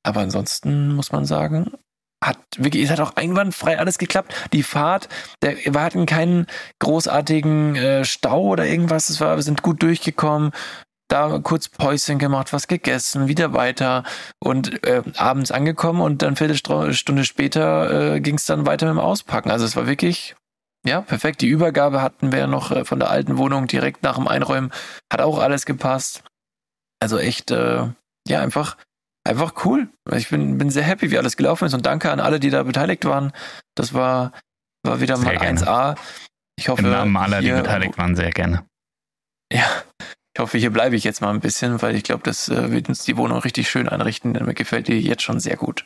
Aber ansonsten muss man sagen, hat wirklich, es hat auch einwandfrei alles geklappt. Die Fahrt, der, wir hatten keinen großartigen äh, Stau oder irgendwas. Es war, wir sind gut durchgekommen. Da kurz Päuschen gemacht, was gegessen, wieder weiter und äh, abends angekommen und dann Viertelstunde später äh, ging es dann weiter mit dem Auspacken. Also es war wirklich, ja, perfekt. Die Übergabe hatten wir ja noch äh, von der alten Wohnung direkt nach dem Einräumen. Hat auch alles gepasst. Also echt, äh, ja, einfach, einfach cool. Ich bin, bin sehr happy, wie alles gelaufen ist und danke an alle, die da beteiligt waren. Das war, war wieder Sehr mal gerne. 1A. Ich hoffe, Im Namen aller, die beteiligt waren, sehr gerne. ja, ich hoffe, hier bleibe ich jetzt mal ein bisschen, weil ich glaube, das äh, wird uns die Wohnung richtig schön einrichten, denn mir gefällt die jetzt schon sehr gut.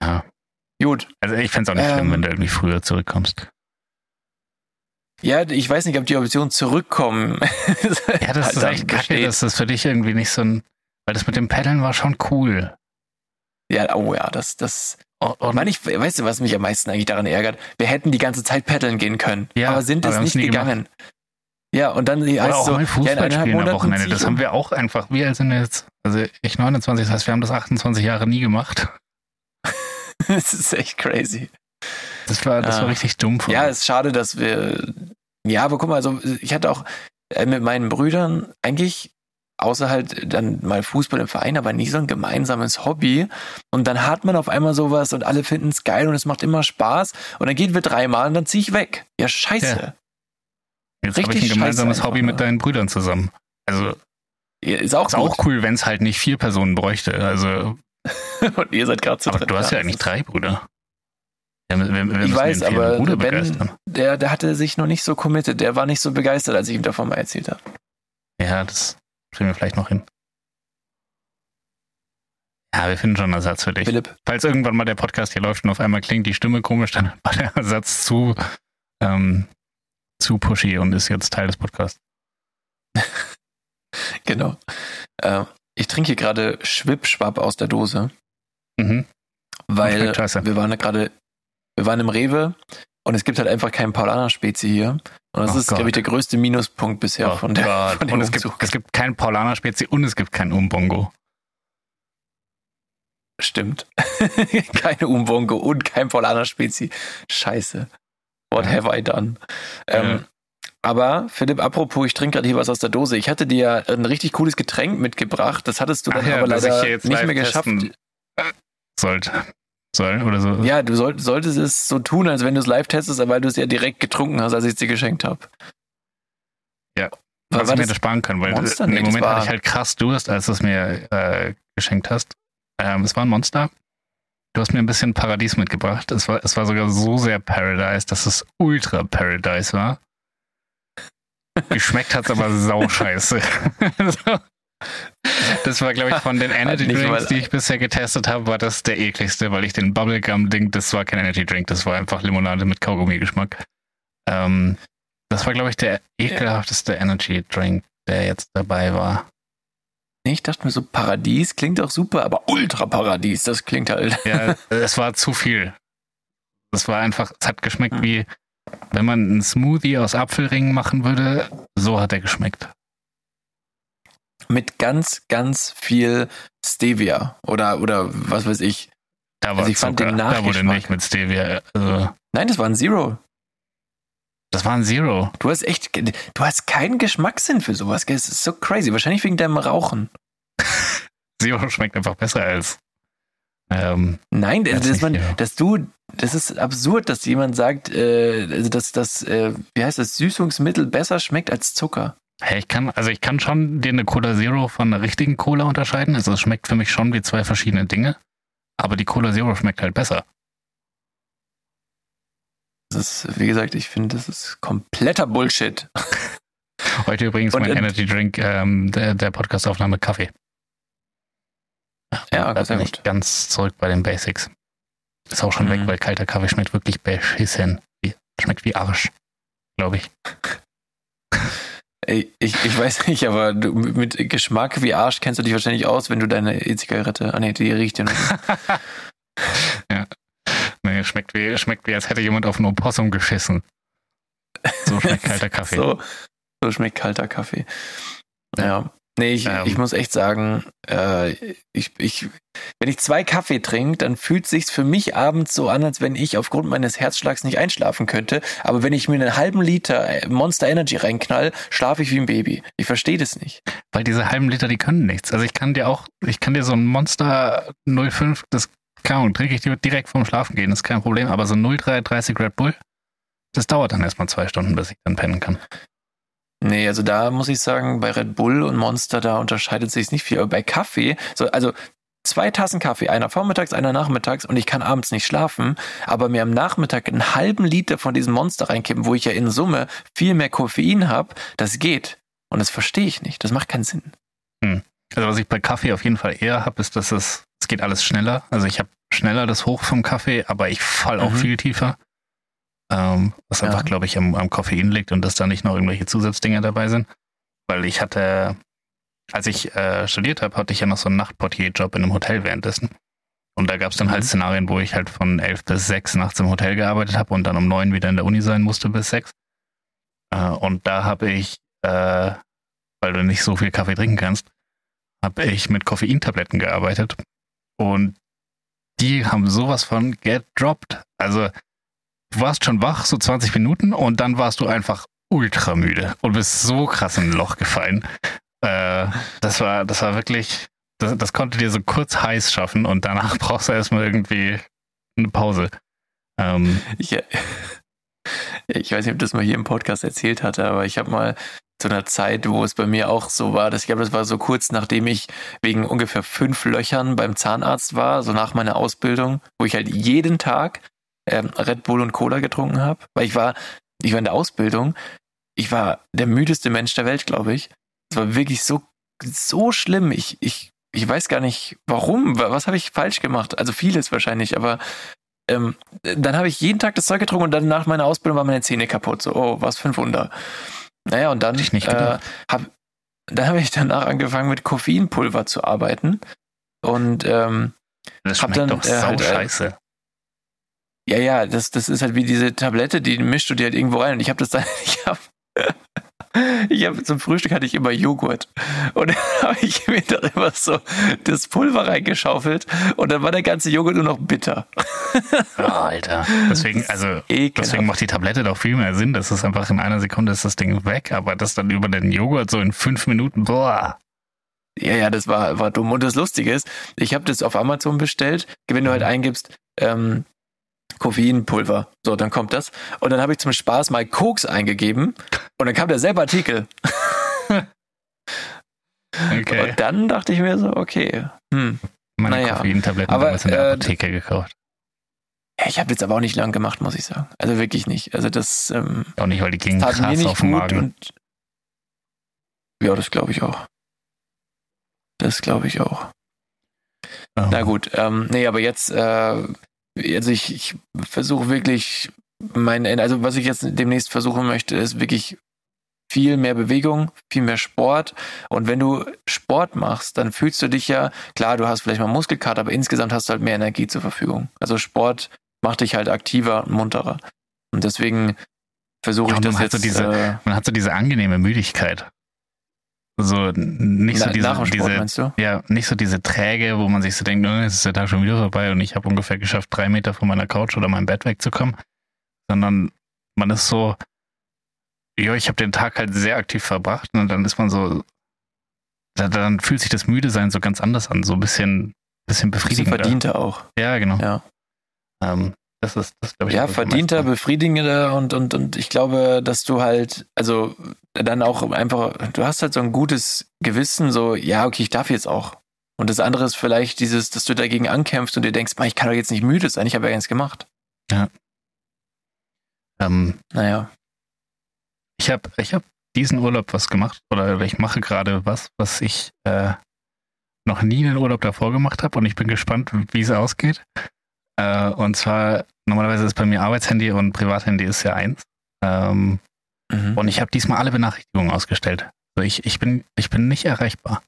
Ja. Gut. Also ich fände es auch nicht Ähm, schlimm, wenn du irgendwie früher zurückkommst. Ja, ich weiß nicht, ob die Option zurückkommen. Ja, das ist dann echt kacke, dass das für dich irgendwie nicht so ein. Weil das mit dem Paddeln war schon cool. Ja, oh ja, das, das. Und, und Mann, ich, weißt du, was mich am meisten eigentlich daran ärgert? Wir hätten die ganze Zeit paddeln gehen können, Ja, aber sind aber es nicht gegangen. Ja, und dann heißt oder auch so, mal ja, Fußball eineinhalb spielen am Wochenende. Das haben wir auch einfach. Wir sind jetzt. Also ich 29, das heißt, wir haben das 28 Jahre nie gemacht. das ist echt crazy. Das war, das Ja. war richtig dumm von Ja, uns. ist schade, dass wir. Ja, aber guck mal, also ich hatte auch äh, mit meinen Brüdern eigentlich außer halt dann mal Fußball im Verein, aber nie so ein gemeinsames Hobby. Und dann hat man auf einmal sowas und alle finden es geil und es macht immer Spaß. Und dann gehen wir dreimal und dann ziehe ich weg. Ja, scheiße. Jetzt habe ich ein gemeinsames Hobby einfach, mit ne? deinen Brüdern zusammen. Also Ja, ist auch ist auch cool, wenn es halt nicht vier Personen bräuchte. Also, Und ihr seid gerade zu aber du hast ja eigentlich drei Brüder. Wir, wir, wir Ich weiß, aber Bruder begeistern. Der, der hatte sich noch nicht so committed. Der war nicht so begeistert, als ich ihm davon mal erzählt habe. Ja, das kriegen wir vielleicht noch hin. Ja, wir finden schon einen Ersatz für dich. Philipp, Falls irgendwann mal der Podcast hier läuft und auf einmal klingt die Stimme komisch, dann war der Ersatz zu, ähm, zu pushy und ist jetzt Teil des Podcasts. genau. Äh, ich trinke hier gerade Schwippschwapp aus der Dose. Mhm. weil wir waren gerade, wir waren im Rewe und es gibt halt einfach keinen Paulaner-Spezi hier. Und das Oh ist, glaube ich, der größte Minuspunkt bisher Oh von, der, Gott. von dem und es gibt, es gibt kein Paulaner-Spezi und es gibt kein Umbongo. Stimmt. Keine Umbongo und kein Paulaner-Spezi. Scheiße. What have I done? Ähm, aber, Philipp, apropos, ich trinke gerade hier was aus der Dose. Ich hatte dir ja ein richtig cooles Getränk mitgebracht. Das hattest du dann ja, aber leider nicht mehr geschafft. Sollte. Soll oder so. Ja, du soll, solltest es so tun, als wenn du es live testest, weil du es ja direkt getrunken hast, als ich es dir geschenkt habe. Ja. Falls war ich mir das, sparen können, weil Monster? in dem Moment war- hatte ich halt krass Durst, als du es mir äh, geschenkt hast. Ähm, es war ein Monster. Du hast mir ein bisschen Paradies mitgebracht. Es war, es war sogar so sehr Paradise, dass es Ultra Paradise war. Geschmeckt hat es aber sauscheiße. Das war, glaube ich, von den Energy Drinks, die ich bisher getestet habe, war das der ekligste, weil ich den Bubblegum-Ding, das war kein Energy Drink, das war einfach Limonade mit Kaugummi-Geschmack. Ähm, das war, glaube ich, der ekelhafteste Energy Drink, der jetzt dabei war. Ich dachte mir so, Paradies klingt auch super, aber Ultra-Paradies, das klingt halt. Ja, es war zu viel. Es war einfach, es hat geschmeckt Hm. wie, wenn man einen Smoothie aus Apfelringen machen würde, so hat er geschmeckt. Mit ganz, ganz viel Stevia oder, oder was weiß ich. Da war Also ich fand den da wurde nicht mit Stevia. Also, Nein, das war ein Zero. Das war ein Zero. Du hast echt, du hast keinen Geschmackssinn für sowas. gell? Es ist so crazy. Wahrscheinlich wegen deinem Rauchen. Zero schmeckt einfach besser als. Ähm, Nein, Ganz dass, man, dass du, das ist absurd, dass jemand sagt, äh, also dass das, äh, wie heißt das, Süßungsmittel besser schmeckt als Zucker. hey, ich kann, also ich kann schon dir eine Cola Zero von einer richtigen Cola unterscheiden. Also es schmeckt für mich schon wie zwei verschiedene Dinge. Aber die Cola Zero schmeckt halt besser. Das ist, wie gesagt, ich finde, das ist kompletter Bullshit. Heute übrigens Und- mein Energy Drink ähm, der, der Podcastaufnahme Kaffee. Ja, da bin ich ganz zurück bei den Basics. Ist auch schon Mhm. weg, weil kalter Kaffee schmeckt wirklich beschissen. Schmeckt wie Arsch, glaube ich. Ich, ich weiß nicht, aber du, mit Geschmack wie Arsch kennst du dich wahrscheinlich aus, wenn du deine E-Zigarette. Ah nee, die riecht ja noch. ja. Nee, schmeckt wie, schmeckt wie, als hätte jemand auf ein Opossum geschissen. So schmeckt kalter Kaffee. so, so schmeckt kalter Kaffee. Ja. Nee, ich, ähm. ich muss echt sagen, äh, ich, ich, wenn ich zwei Kaffee trinke, dann fühlt sich's für mich abends so an, als wenn ich aufgrund meines Herzschlags nicht einschlafen könnte. Aber wenn ich mir einen halben Liter äh, Monster Energy reinknall, schlafe ich wie ein Baby. Ich verstehe das nicht. Weil diese halben Liter, die können nichts. Also ich kann dir auch, ich kann dir so ein Monster 05, das kann trinke ich dir direkt vorm Schlafen gehen, ist kein Problem. Aber so 0,330 Red Bull, das dauert dann erstmal zwei Stunden, bis ich dann pennen kann. Nee, also da muss ich sagen, bei Red Bull und Monster, da unterscheidet sich nicht viel. Aber bei Kaffee, so, also zwei Tassen Kaffee, einer vormittags, einer nachmittags und ich kann abends nicht schlafen, aber mir am Nachmittag einen halben Liter von diesem Monster reinkippen, wo ich ja in Summe viel mehr Koffein habe, das geht. Und das verstehe ich nicht. Das macht keinen Sinn. Hm. Also was ich bei Kaffee auf jeden Fall eher habe, ist, dass es, es geht alles schneller. Also ich habe schneller das Hoch vom Kaffee, aber ich fall auch mhm. viel tiefer ähm, was ja. einfach, glaube ich, am, am Koffein liegt und dass da nicht noch irgendwelche Zusatzdinger dabei sind. Weil ich hatte, als ich äh, studiert habe, hatte ich ja noch so einen Nachtportier-Job in einem Hotel währenddessen. Und da gab es dann halt mhm. halt Szenarien, wo ich halt von elf bis sechs nachts im Hotel gearbeitet habe und dann um neun wieder in der Uni sein musste bis sechs. Äh, und da habe ich, äh, weil du nicht so viel Kaffee trinken kannst, habe ich mit Koffeintabletten gearbeitet. Und die haben sowas von gedroppt. Also du warst schon wach, so 20 Minuten, und dann warst du einfach ultra müde und bist so krass in ein Loch gefallen. Äh, das war, das war wirklich, das, das konnte dir so kurz heiß schaffen und danach brauchst du erstmal irgendwie eine Pause. Ähm, ich, ich weiß nicht, ob das mal hier im Podcast erzählt hatte, aber ich habe mal zu einer Zeit, wo es bei mir auch so war, dass ich glaube, das war so kurz nachdem ich wegen ungefähr fünf Löchern beim Zahnarzt war, so nach meiner Ausbildung, wo ich halt jeden Tag ähm, Red Bull und Cola getrunken habe, weil ich war, ich war in der Ausbildung, ich war der müdeste Mensch der Welt, glaube ich. Es war wirklich so, so schlimm. Ich, ich, ich weiß gar nicht, warum, was habe ich falsch gemacht? Also vieles wahrscheinlich, aber ähm, dann habe ich jeden Tag das Zeug getrunken und dann nach meiner Ausbildung waren meine Zähne kaputt. So, oh, was fünf Wunder. Naja, und dann äh, habe dann habe ich danach angefangen mit Koffeinpulver zu arbeiten und ähm, das schmeckt hab dann, doch äh, halt, äh, scheiße. Ja, ja, das, das ist halt wie diese Tablette, die mischst du dir halt irgendwo rein. Und ich habe das dann, ich habe ich habe zum Frühstück hatte ich immer Joghurt und dann habe ich mir da immer so das Pulver reingeschaufelt und dann war der ganze Joghurt nur noch bitter. Oh, Alter, deswegen also deswegen macht die Tablette doch viel mehr Sinn. Das ist einfach in einer Sekunde ist das Ding weg, aber das dann über den Joghurt so in fünf Minuten, boah. Ja, ja, das war war dumm. Und das Lustige ist, ich habe das auf Amazon bestellt. Wenn du halt mhm. eingibst ähm, Koffeinpulver. So, dann kommt das. Und dann habe ich zum Spaß mal Koks eingegeben und dann kam derselbe Artikel. okay. Und dann dachte ich mir so, okay. Hm, Meine naja. Koffeintabletten aber, damals in der äh, Apotheke gekauft. Ich habe jetzt aber auch nicht lang gemacht, muss ich sagen. Also wirklich nicht. Also das ähm, auch nicht, weil die gingen krass auf den Magen. Und, ja, das glaube ich auch. Das glaube ich auch. Oh. Na gut, ähm, nee, aber jetzt äh, also ich, ich versuche wirklich mein, also was ich jetzt demnächst versuchen möchte, ist wirklich viel mehr Bewegung, viel mehr Sport. Und wenn du Sport machst, dann fühlst du dich ja, klar, du hast vielleicht mal Muskelkater, aber insgesamt hast du halt mehr Energie zur Verfügung. Also Sport macht dich halt aktiver und munterer. Und deswegen versuche ja, ich das jetzt. So diese, äh, man hat so diese angenehme Müdigkeit. So nicht so diese, Sport, diese ja, nicht so diese Träge, wo man sich so denkt, oh, jetzt ist der Tag schon wieder vorbei und ich habe ungefähr geschafft, drei Meter von meiner Couch oder meinem Bett wegzukommen. Sondern man ist so, ja, ich habe den Tag halt sehr aktiv verbracht und dann ist man so, dann fühlt sich das müde sein so ganz anders an, so ein bisschen, bisschen befriedigender. verdienter auch. Ja, genau. Ja. Ähm, das ist, das glaube ich. Ja, verdienter, befriedigender und, und, und ich glaube, dass du halt, also dann auch einfach, du hast halt so ein gutes Gewissen, so, ja, okay, ich darf jetzt auch. Und das andere ist vielleicht dieses, dass du dagegen ankämpfst und dir denkst, ich kann doch jetzt nicht müde sein, ich habe ja eins gemacht. Ja. Ähm, naja. Ich habe ich hab diesen Urlaub was gemacht oder ich mache gerade was, was ich äh, noch nie einen Urlaub davor gemacht habe und ich bin gespannt, wie es ausgeht. Äh, und zwar, normalerweise ist bei mir Arbeitshandy und Privathandy ist ja eins. Ähm, Mhm. Und ich habe diesmal alle Benachrichtigungen ausgestellt. Also ich, ich, bin, ich bin nicht erreichbar.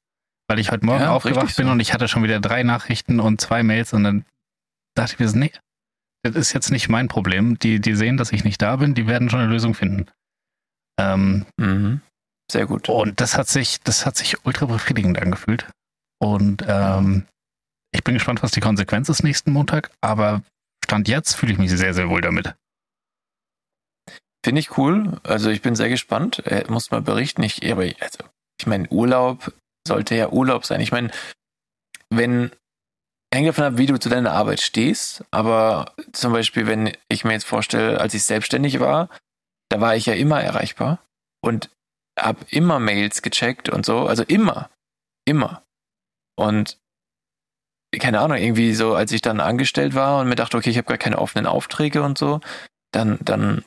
Weil ich heute Morgen Ja, aufgewacht bin so. und ich hatte schon wieder drei Nachrichten und zwei Mails und dann dachte ich mir, so, nee, das ist jetzt nicht mein Problem. Die, die sehen, dass ich nicht da bin, die werden schon eine Lösung finden. Ähm, Mhm. Sehr gut. und das hat sich, das hat sich ultra befriedigend angefühlt. Und ähm, ich bin gespannt, was die Konsequenz ist nächsten Montag, aber Stand jetzt fühle ich mich sehr, sehr wohl damit. Finde ich cool. Also ich bin sehr gespannt. Er muss mal berichten. Ich, also, ich meine, Urlaub sollte ja Urlaub sein. Ich meine, wenn hängt davon ab, wie du zu deiner Arbeit stehst. Aber zum Beispiel, wenn ich mir jetzt vorstelle, als ich selbstständig war, da war ich ja immer erreichbar und habe immer Mails gecheckt und so. Also immer, immer. Und keine Ahnung, irgendwie so, als ich dann angestellt war und mir dachte, okay, ich habe gar keine offenen Aufträge und so, dann, dann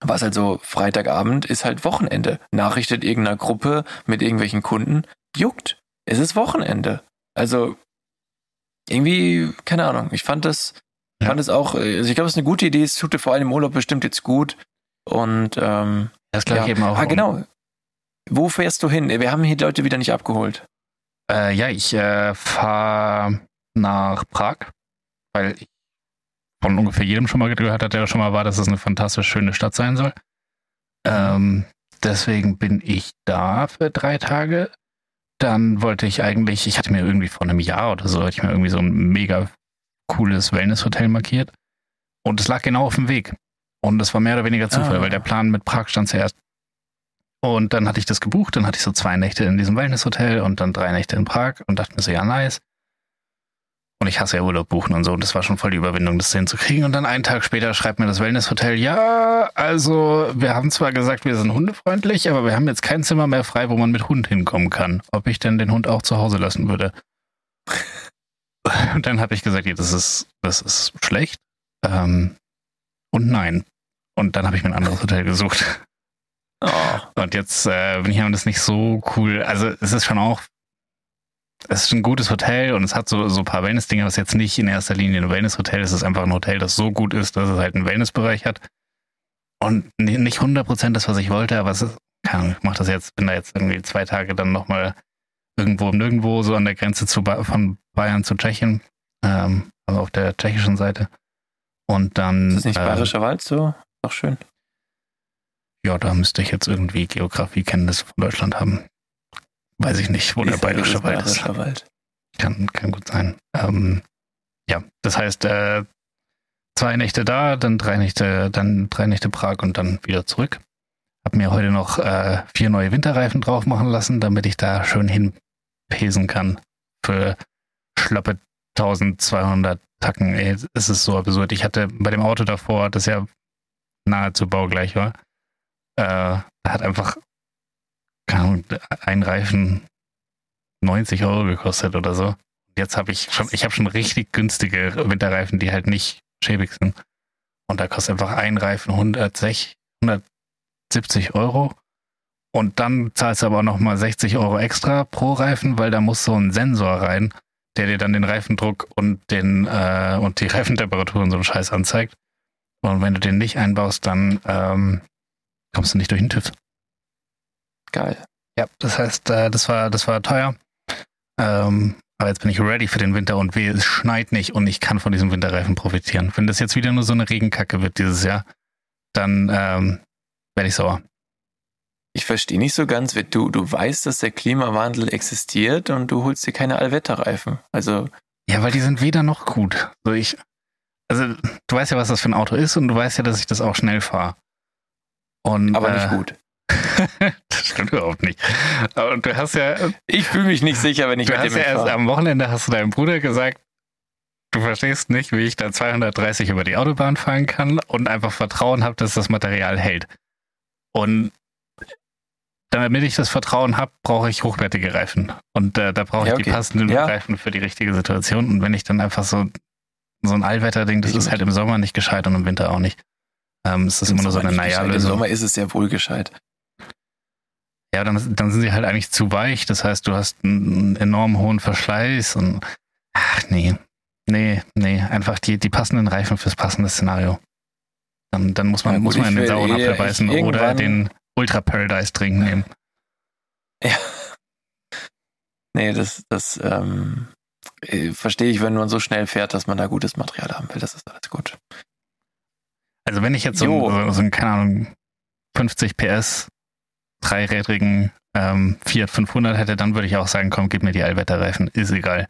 war es halt so, Freitagabend ist halt Wochenende. Nachrichtet irgendeiner Gruppe mit irgendwelchen Kunden, juckt. Es ist Wochenende. Also irgendwie, keine Ahnung, ich fand das, Ja. fand es auch, also ich glaube, es ist eine gute Idee, es tut dir vor allem im Urlaub bestimmt jetzt gut. Und ähm, Das gleiche ja. eben auch. Ah, um- genau. Wo fährst du hin? Wir haben hier die Leute wieder nicht abgeholt. Äh, ja, ich äh, fahre nach Prag, weil ich von ungefähr jedem schon mal gehört hat, der schon mal war, dass es eine fantastisch schöne Stadt sein soll. Ähm, deswegen bin ich da für drei Tage. Dann wollte ich eigentlich, ich hatte mir irgendwie vor einem Jahr oder so, hatte ich mir irgendwie so ein mega cooles Wellness-Hotel markiert. Und es lag genau auf dem Weg. Und das war mehr oder weniger Zufall, Ah. weil der Plan mit Prag stand zuerst. Und dann hatte ich das gebucht, dann hatte ich so zwei Nächte in diesem Wellness-Hotel und dann drei Nächte in Prag und dachte mir so, ja, nice. Und ich hasse ja Urlaub buchen und so. Und das war schon voll die Überwindung, das hinzukriegen. Und dann einen Tag später schreibt mir das Wellness-Hotel, ja, also wir haben zwar gesagt, wir sind hundefreundlich, aber wir haben jetzt kein Zimmer mehr frei, wo man mit Hund hinkommen kann. Ob ich denn den Hund auch zu Hause lassen würde. Und dann habe ich gesagt, ja, das ist, das ist schlecht. Ähm, und nein. Und dann habe ich mir ein anderes Hotel gesucht. Oh, Und jetzt äh, bin ich aber das nicht so cool. Also es ist schon auch, es ist ein gutes Hotel und es hat so, so ein paar Wellness-Dinge, aber es ist jetzt nicht in erster Linie ein Wellness-Hotel. Es ist einfach ein Hotel, das so gut ist, dass es halt einen Wellness-Bereich hat. Und ni- nicht 100% das, was ich wollte, aber es ist, keine Ahnung, ich mache das jetzt, bin da jetzt irgendwie zwei Tage dann nochmal irgendwo im Nirgendwo, so an der Grenze zu ba von Bayern zu Tschechien, ähm, also auf der tschechischen Seite. Und dann. ist das nicht ähm, Bayerischer Wald so? Doch schön. Ja, da müsste ich jetzt irgendwie Geografiekenntnisse von Deutschland haben. Weiß ich nicht, wo der Ist ja Bayerische Wald ist. Wald. Kann, kann gut sein. Ähm, ja, das heißt, äh, zwei Nächte da, dann drei Nächte, dann drei Nächte Prag und dann wieder zurück. Hab mir heute noch äh, vier neue Winterreifen drauf machen lassen, damit ich da schön hinpesen kann. Für schlappe 1200 Tacken. Ey, es ist so absurd. Ich hatte bei dem Auto davor, das ja nahezu baugleich war, äh, hat einfach ein Reifen 90 Euro gekostet oder so. Jetzt habe ich schon, ich habe schon richtig günstige Winterreifen, die halt nicht schäbig sind. Und da kostet einfach ein Reifen 160, 170 Euro. Und dann zahlst du aber auch nochmal 60 Euro extra pro Reifen, weil da muss so ein Sensor rein, der dir dann den Reifendruck und den äh, und die Reifentemperatur und so einen Scheiß anzeigt. Und wenn du den nicht einbaust, dann ähm, kommst du nicht durch den TÜV. Geil. Ja, das heißt, äh, das war, das war teuer. Ähm, aber jetzt bin ich ready für den Winter und wehe, es schneit nicht und ich kann von diesem Winterreifen profitieren. Wenn das jetzt wieder nur so eine Regenkacke wird dieses Jahr, dann ähm, werde ich sauer. Ich verstehe nicht so ganz, wie du, du weißt, dass der Klimawandel existiert und du holst dir keine Allwetterreifen. Also, Ja, weil die sind weder noch gut. So ich, also du weißt ja, was das für ein Auto ist und du weißt ja, dass ich das auch schnell fahre. Und, aber äh, nicht gut. das stimmt überhaupt nicht. Und du hast ja, Ich fühle mich nicht sicher, wenn ich du mit dem hast ja erst am Wochenende hast du deinem Bruder gesagt, du verstehst nicht, wie ich da 230 über die Autobahn fahren kann und einfach Vertrauen habe, dass das Material hält. Und damit ich das Vertrauen habe, brauche ich hochwertige Reifen. Und äh, da brauche ich Ja, die okay. passenden Ja. Reifen für die richtige Situation. Und wenn ich dann einfach so, so ein Allwetterding, das Ich ist halt im Sommer nicht gescheit und im Winter auch nicht. Ähm, es ist Im immer nur so eine gescheit. Im Naja-Lösung. Sommer ist es sehr wohl gescheit. Ja, dann, dann sind sie halt eigentlich zu weich. Das heißt, du hast einen enorm hohen Verschleiß und ach nee. Nee, nee, einfach die, die passenden Reifen fürs passende Szenario. Dann, dann muss man, Ja, gut, muss man in den sauren eh- Apfel beißen oder den Ultra Paradise Drink nehmen. Ja. Nee, das, das ähm, äh, verstehe ich, wenn man so schnell fährt, dass man da gutes Material haben will. Das ist alles gut. Also wenn ich jetzt so, einen- so, einen, keine Ahnung, 50 PS, dreirädrigen ähm, Fiat 500 hätte, dann würde ich auch sagen, komm, gib mir die Allwetterreifen, ist egal.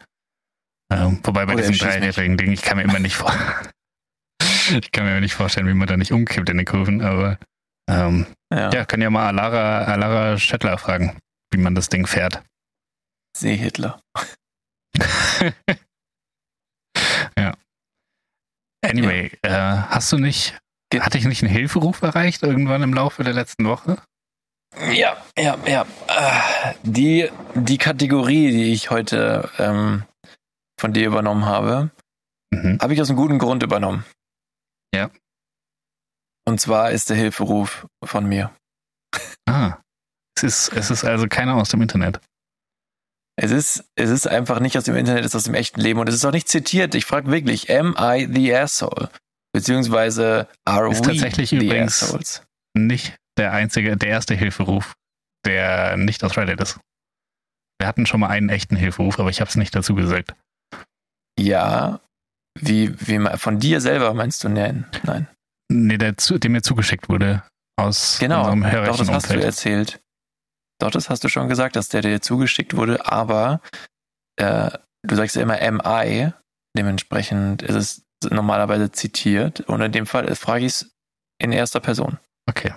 Ähm, wobei bei Oder diesem dreirädrigen Ding, ich kann mir immer nicht vor, ich kann mir immer nicht vorstellen, wie man da nicht umkippt in den Kurven, aber ähm, Ja, ja, können ja mal Alara, Alara Schettler fragen, wie man das Ding fährt. Seehitler. Anyway, äh, hast du nicht, hatte ich nicht einen Hilferuf erreicht irgendwann im Laufe der letzten Woche? Ja, ja, ja. Äh, Die, die Kategorie, die ich heute ähm, von dir übernommen habe, Mhm. habe ich aus einem guten Grund übernommen. Ja. Und zwar ist der Hilferuf von mir. Ah, es ist, es ist also keiner aus dem Internet. Es ist, es ist einfach nicht aus dem Internet, es ist aus dem echten Leben und es ist auch nicht zitiert. Ich frage wirklich, am I the asshole? Beziehungsweise are Ist tatsächlich übrigens- nicht der einzige, der erste Hilferuf, der nicht aus Reddit ist. Wir hatten schon mal einen echten Hilferuf, aber ich habe es nicht dazu gesagt. Ja. Wie, wie von dir selber meinst du nein? Nein. Nee, der, der mir zugeschickt wurde aus Genau, unserem doch, das hast du Hörerchenumfeld. erzählt. Doch, das hast du schon gesagt, dass der dir zugeschickt wurde, aber äh, du sagst ja immer MI, dementsprechend ist es normalerweise zitiert und in dem Fall frage ich es in erster Person. Okay,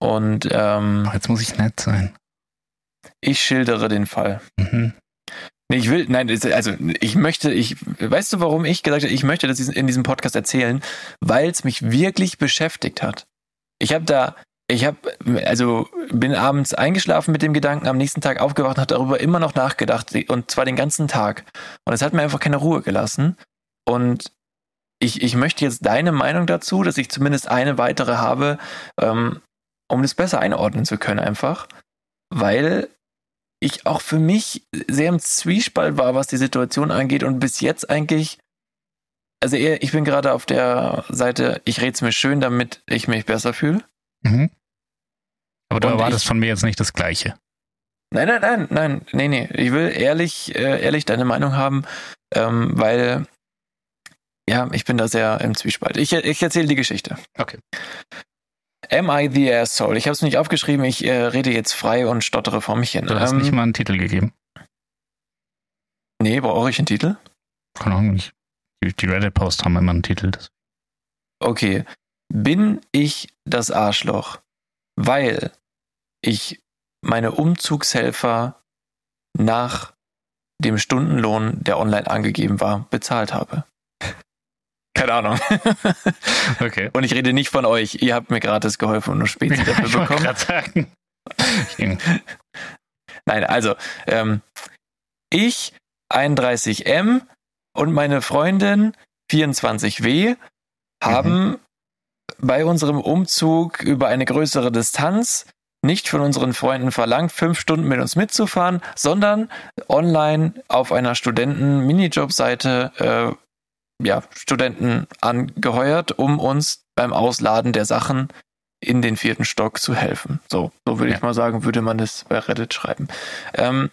Und ähm, jetzt muss ich nett sein. ich schildere den Fall. Mhm. Ich will, nein, also ich möchte, ich, weißt du, warum ich gesagt habe, ich möchte das in diesem Podcast erzählen? Weil es mich wirklich beschäftigt hat. Ich habe da, ich habe, also bin abends eingeschlafen mit dem Gedanken, am nächsten Tag aufgewacht und habe darüber immer noch nachgedacht und zwar den ganzen Tag. Und es hat mir einfach keine Ruhe gelassen. Und ich, ich möchte jetzt deine Meinung dazu, dass ich zumindest eine weitere habe, ähm, um das besser einordnen zu können einfach. Weil ich auch für mich sehr im Zwiespalt war, was die Situation angeht und bis jetzt eigentlich, also eher, ich bin gerade auf der Seite, ich rede es mir schön, damit ich mich besser fühle. Mhm. Aber du Und erwartest ich- von mir jetzt nicht das Gleiche. Nein, nein, nein, nein, nee, nee. Ich will ehrlich, äh, ehrlich deine Meinung haben, ähm, weil, ja, ich bin da sehr im Zwiespalt. Ich, ich erzähle die Geschichte. Okay. Am I the asshole? Ich habe es nicht aufgeschrieben, ich äh, rede jetzt frei und stottere vor mich hin. Du hast Ähm, nicht mal einen Titel gegeben. nee, brauche ich einen Titel? Keine Ahnung, nicht. Die, die Reddit-Posts haben immer einen Titel. Das, Okay, bin ich das Arschloch, weil ich meine Umzugshelfer nach dem Stundenlohn, der online angegeben war, bezahlt habe? Keine Ahnung. okay. Und ich rede nicht von euch. Ihr habt mir gratis geholfen und nur Spezi dafür ich bekommen. sagen. Nein, also, ähm, ich 31M und meine Freundin 24W haben bei unserem Umzug über eine größere Distanz nicht von unseren Freunden verlangt, fünf Stunden mit uns mitzufahren, sondern online auf einer Studenten-Minijob-Seite äh, ja, Studenten angeheuert, um uns beim Ausladen der Sachen in den vierten Stock zu helfen. So, so würde ich Ja. mal sagen, würde man das bei Reddit schreiben. Ähm,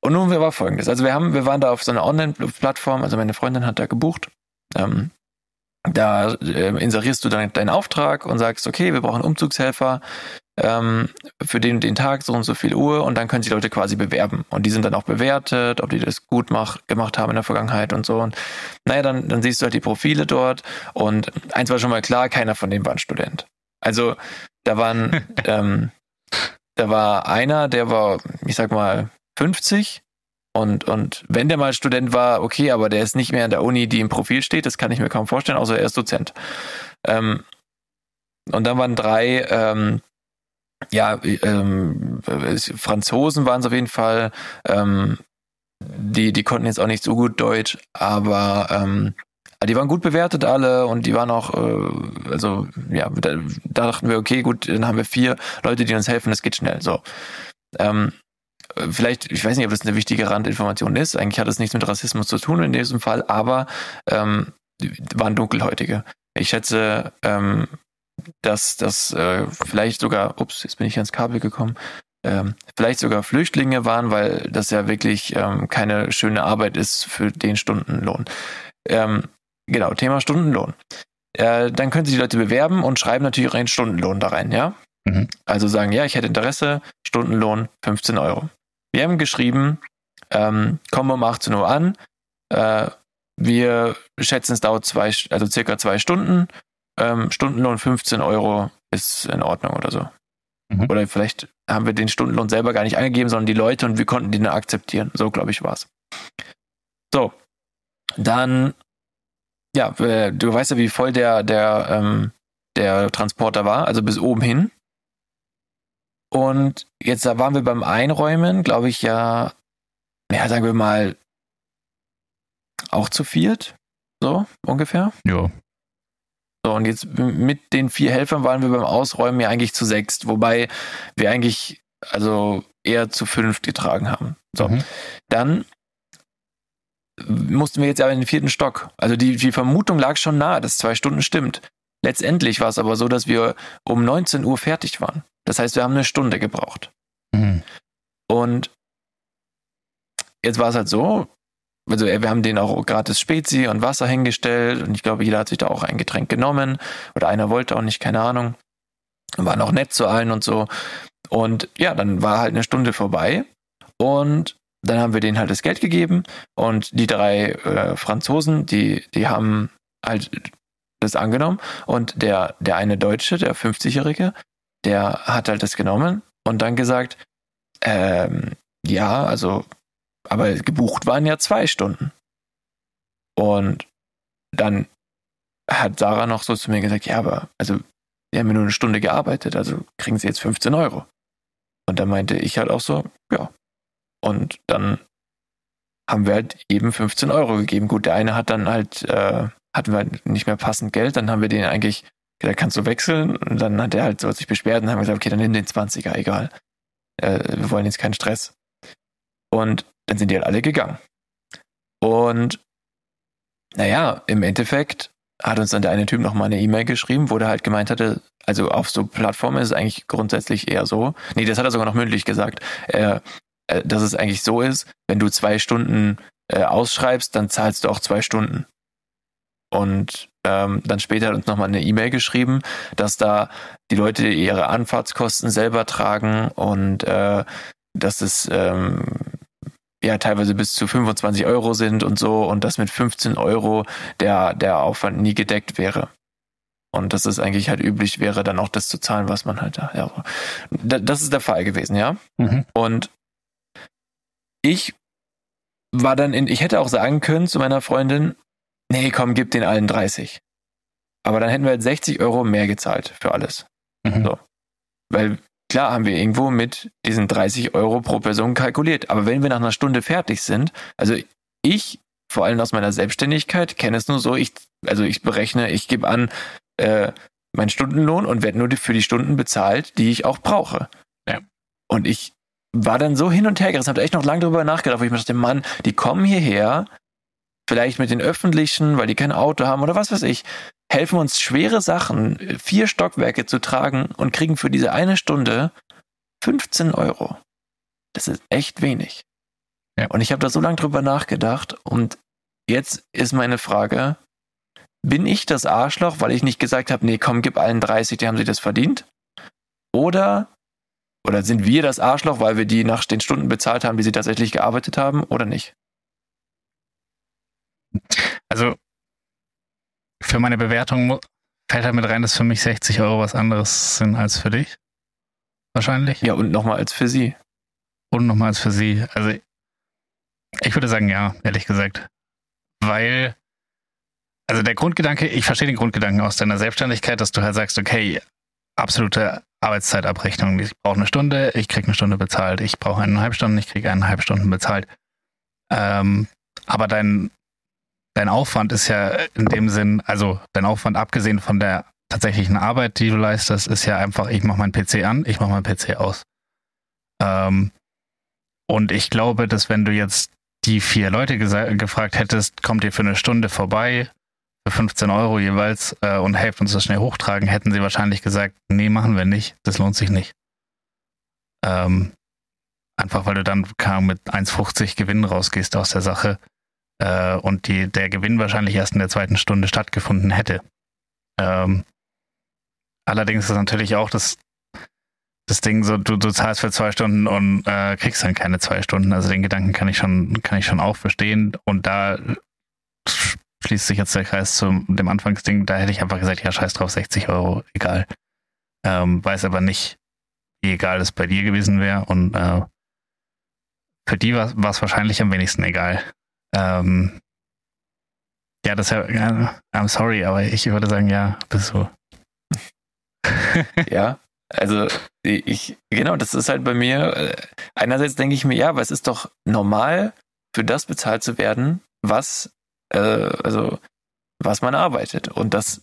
und nun war folgendes. Also wir haben, wir waren da auf so einer Online-Plattform, also meine Freundin hat da gebucht. Ähm, da äh, inserierst du dann deinen Auftrag und sagst, okay, wir brauchen Umzugshelfer ähm, für den den Tag, so und so viel Uhr und dann können sich Leute quasi bewerben. Und die sind dann auch bewertet, ob die das gut mach, gemacht haben in der Vergangenheit und so. Und naja, dann, dann siehst du halt die Profile dort und eins war schon mal klar, keiner von denen war ein Student. Also da waren, ähm, da war einer, der war, ich sag mal, 50 und, und wenn der mal Student war, okay, aber der ist nicht mehr an der Uni, die im Profil steht, das kann ich mir kaum vorstellen, außer er ist Dozent. Ähm, und dann waren drei, ähm, ja, ähm, äh, Franzosen waren es auf jeden Fall, ähm, die, die konnten jetzt auch nicht so gut Deutsch, aber ähm, die waren gut bewertet alle und die waren auch, äh, also ja, da, da dachten wir, okay, gut, dann haben wir vier Leute, die uns helfen, das geht schnell. So. Ähm, äh, vielleicht, ich weiß nicht, ob das eine wichtige Randinformation ist. Eigentlich hat es nichts mit Rassismus zu tun in diesem Fall, aber ähm, waren Dunkelhäutige. Ich schätze, ähm, dass das äh, vielleicht sogar, ups, jetzt bin ich ans Kabel gekommen, ähm, vielleicht sogar Flüchtlinge waren, weil das ja wirklich ähm, keine schöne Arbeit ist für den Stundenlohn. Ähm, genau, Thema Stundenlohn. Äh, dann können sich die Leute bewerben und schreiben natürlich ihren Stundenlohn da rein, ja? Mhm. Also sagen, ja, ich hätte Interesse, Stundenlohn 15 Euro. Wir haben geschrieben, ähm, kommen um 18 Uhr an, äh, wir schätzen, es dauert zwei, also circa zwei Stunden, ähm, Stundenlohn 15 Euro ist in Ordnung oder so. Mhm. Oder vielleicht haben wir den Stundenlohn selber gar nicht angegeben, sondern die Leute und wir konnten den akzeptieren. So, glaube ich, war's. So. Dann, ja, du weißt ja, wie voll der, der, ähm, der Transporter war, also bis oben hin. Und jetzt da waren wir beim Einräumen, glaube ich, ja, ja, sagen wir mal, auch zu viert. So, ungefähr. Jo. So, und jetzt mit den vier Helfern waren wir beim Ausräumen ja eigentlich zu sechst, wobei wir eigentlich also eher zu fünft getragen haben. So, Mhm. dann mussten wir jetzt aber in den vierten Stock. Also die, die Vermutung lag schon nahe, dass zwei Stunden stimmt. Letztendlich war es aber so, dass wir um 19 Uhr fertig waren. Das heißt, wir haben eine Stunde gebraucht. Mhm. Und jetzt war es halt so, also wir haben denen auch gratis Spezi und Wasser hingestellt und ich glaube, jeder hat sich da auch ein Getränk genommen oder einer wollte auch nicht, keine Ahnung. War noch nett zu allen und so. Und ja, dann war halt eine Stunde vorbei und dann haben wir denen halt das Geld gegeben und die drei äh, Franzosen, die, die haben halt das angenommen und der, der eine Deutsche, der 50-Jährige, der hat halt das genommen und dann gesagt, ähm, ja, also aber gebucht waren ja zwei Stunden. Und dann hat Sarah noch so zu mir gesagt, ja, aber also wir haben ja nur eine Stunde gearbeitet, also kriegen sie jetzt 15 Euro. Und dann meinte ich halt auch so, ja. Und dann haben wir halt eben 15 Euro gegeben. Gut, der eine hat dann halt, äh, hatten wir halt nicht mehr passend Geld, dann haben wir den eigentlich, da kannst du wechseln. Und dann hat er halt so sich beschwert und haben gesagt, okay, dann nimm den 20er, egal. Äh, wir wollen jetzt keinen Stress. Und dann sind die halt alle gegangen. Und naja, im Endeffekt hat uns dann der eine Typ nochmal eine E-Mail geschrieben, wo der halt gemeint hatte, also auf so Plattformen ist es eigentlich grundsätzlich eher so. Nee, das hat er sogar noch mündlich gesagt, äh, äh, dass es eigentlich so ist, wenn du zwei Stunden äh, ausschreibst, dann zahlst du auch zwei Stunden. Und ähm, dann später hat uns nochmal eine E-Mail geschrieben, dass da die Leute ihre Anfahrtskosten selber tragen und äh, dass es ähm, ja teilweise bis zu 25 Euro sind und so und dass mit 15 Euro der, der Aufwand nie gedeckt wäre. Und dass es eigentlich halt üblich wäre, dann auch das zu zahlen, was man halt da. Ja. Das ist der Fall gewesen, ja. Mhm. Und ich war dann in, ich hätte auch sagen können zu meiner Freundin, nee, komm, gib den allen 30. Aber dann hätten wir halt 60 Euro mehr gezahlt für alles. Mhm. So. Weil klar haben wir irgendwo mit diesen 30 Euro pro Person kalkuliert. Aber wenn wir nach einer Stunde fertig sind, also ich, vor allem aus meiner Selbstständigkeit, kenne es nur so, ich, also ich berechne, ich gebe an, äh, meinen Stundenlohn und werde nur für die Stunden bezahlt, die ich auch brauche. Ja. Und ich war dann so hin und her gerissen, habe echt noch lange drüber nachgedacht, wo ich mir dachte, Mann, die kommen hierher, vielleicht mit den Öffentlichen, weil die kein Auto haben oder was weiß ich, helfen uns schwere Sachen, vier Stockwerke zu tragen und kriegen für diese eine Stunde 15 Euro. Das ist echt wenig. Ja. Und ich habe da so lange drüber nachgedacht und jetzt ist meine Frage, bin ich das Arschloch, weil ich nicht gesagt habe, nee, komm, gib allen 30, die haben sie das verdient? Oder, oder sind wir das Arschloch, weil wir die nach den Stunden bezahlt haben, die sie tatsächlich gearbeitet haben oder nicht? Also für meine Bewertung fällt halt mit rein, dass für mich 60 Euro was anderes sind als für dich. Wahrscheinlich. Ja, und nochmal als für sie. Und nochmal als für sie. Also ich würde sagen, ja, ehrlich gesagt. Weil, also der Grundgedanke, ich verstehe den Grundgedanken aus deiner Selbstständigkeit, dass du halt sagst, okay, absolute Arbeitszeitabrechnung. Ich brauche eine Stunde, ich kriege eine Stunde bezahlt. Ich brauche eineinhalb Stunden, ich kriege eineinhalb Stunden bezahlt. Ähm, aber dein, dein Aufwand ist ja in dem Sinn, also dein Aufwand abgesehen von der tatsächlichen Arbeit, die du leistest, ist ja einfach, ich mache meinen PC an, ich mache meinen PC aus. Ähm, und ich glaube, dass wenn du jetzt die vier Leute gefragt hättest, kommt ihr für eine Stunde vorbei, für 15 Euro jeweils äh, und helft uns das schnell hochtragen, hätten sie wahrscheinlich gesagt, nee, machen wir nicht, das lohnt sich nicht. Ähm, einfach weil du dann mit 1,50 Gewinn rausgehst aus der Sache äh, und die, der Gewinn wahrscheinlich erst in der zweiten Stunde stattgefunden hätte. Ähm, allerdings ist natürlich auch das, das Ding so, du, du zahlst für zwei Stunden und äh, kriegst dann keine zwei Stunden. Also den Gedanken kann ich schon, kann ich schon auch verstehen. Und da schließt sich jetzt der Kreis zu dem Anfangsding. Da hätte ich einfach gesagt, ja, scheiß drauf, 60 Euro, egal. Ähm, weiß aber nicht, wie egal es bei dir gewesen wäre. Und äh, für die war es wahrscheinlich am wenigsten egal. Ähm, ja, das I'm sorry, aber ich würde sagen, ja, das ist so. ja, also ich, genau, das ist halt bei mir, äh, einerseits denke ich mir, ja, aber es ist doch normal, für das bezahlt zu werden, was, äh, also, was man arbeitet. Und das,